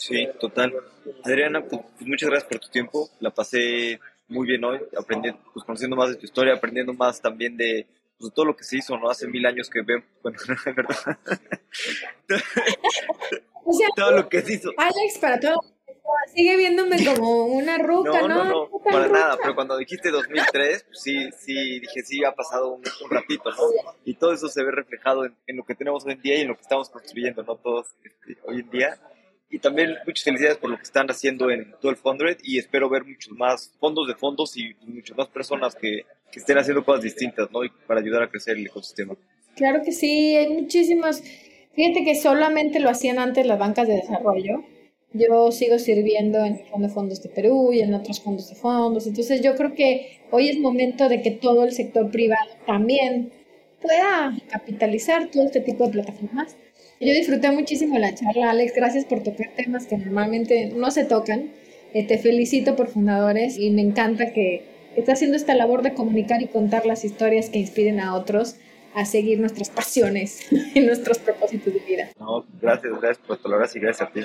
Sí, total. Adriana, pues, pues, muchas gracias por tu tiempo. La pasé muy bien hoy, aprendiendo, pues conociendo más de tu historia, aprendiendo más también de pues, todo lo que se hizo, ¿no? Hace mil años que veo, (laughs) bueno, es verdad. (laughs) o sea, todo lo que se hizo. Alex, para todo, sigue viéndome como una ruca, ¿no? No, no, no, para nada, pero cuando dijiste 2003, pues sí, sí, dije, sí, ha pasado un, ratito, ¿no? Y todo eso se ve reflejado en, en, lo que tenemos hoy en día y en lo que estamos construyendo, ¿no? Todos este, hoy en día y también muchas felicidades por lo que están haciendo en todo el Fundred y espero ver muchos más fondos de fondos y muchas más personas que, que estén haciendo cosas distintas, ¿no? Y para ayudar a crecer el ecosistema. Claro que sí, hay muchísimas. Fíjate que solamente lo hacían antes las bancas de desarrollo. Yo sigo sirviendo en el Fondo de Fondos de Perú y en otros fondos de fondos. Entonces yo creo que hoy es momento de que todo el sector privado también pueda capitalizar todo este tipo de plataformas yo disfruté muchísimo la charla, Alex. Gracias por tocar temas que normalmente no se tocan. Eh, te felicito por fundadores y me encanta que estás haciendo esta labor de comunicar y contar las historias que inspiren a otros a seguir nuestras pasiones (laughs) y nuestros propósitos de vida. No, gracias, gracias por tu y gracias a ti.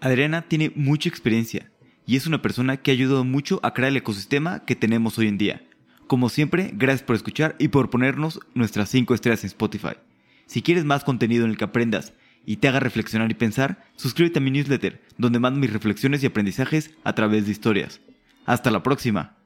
Adriana tiene mucha experiencia y es una persona que ha ayudado mucho a crear el ecosistema que tenemos hoy en día. Como siempre, gracias por escuchar y por ponernos nuestras 5 estrellas en Spotify. Si quieres más contenido en el que aprendas y te haga reflexionar y pensar, suscríbete a mi newsletter, donde mando mis reflexiones y aprendizajes a través de historias. Hasta la próxima.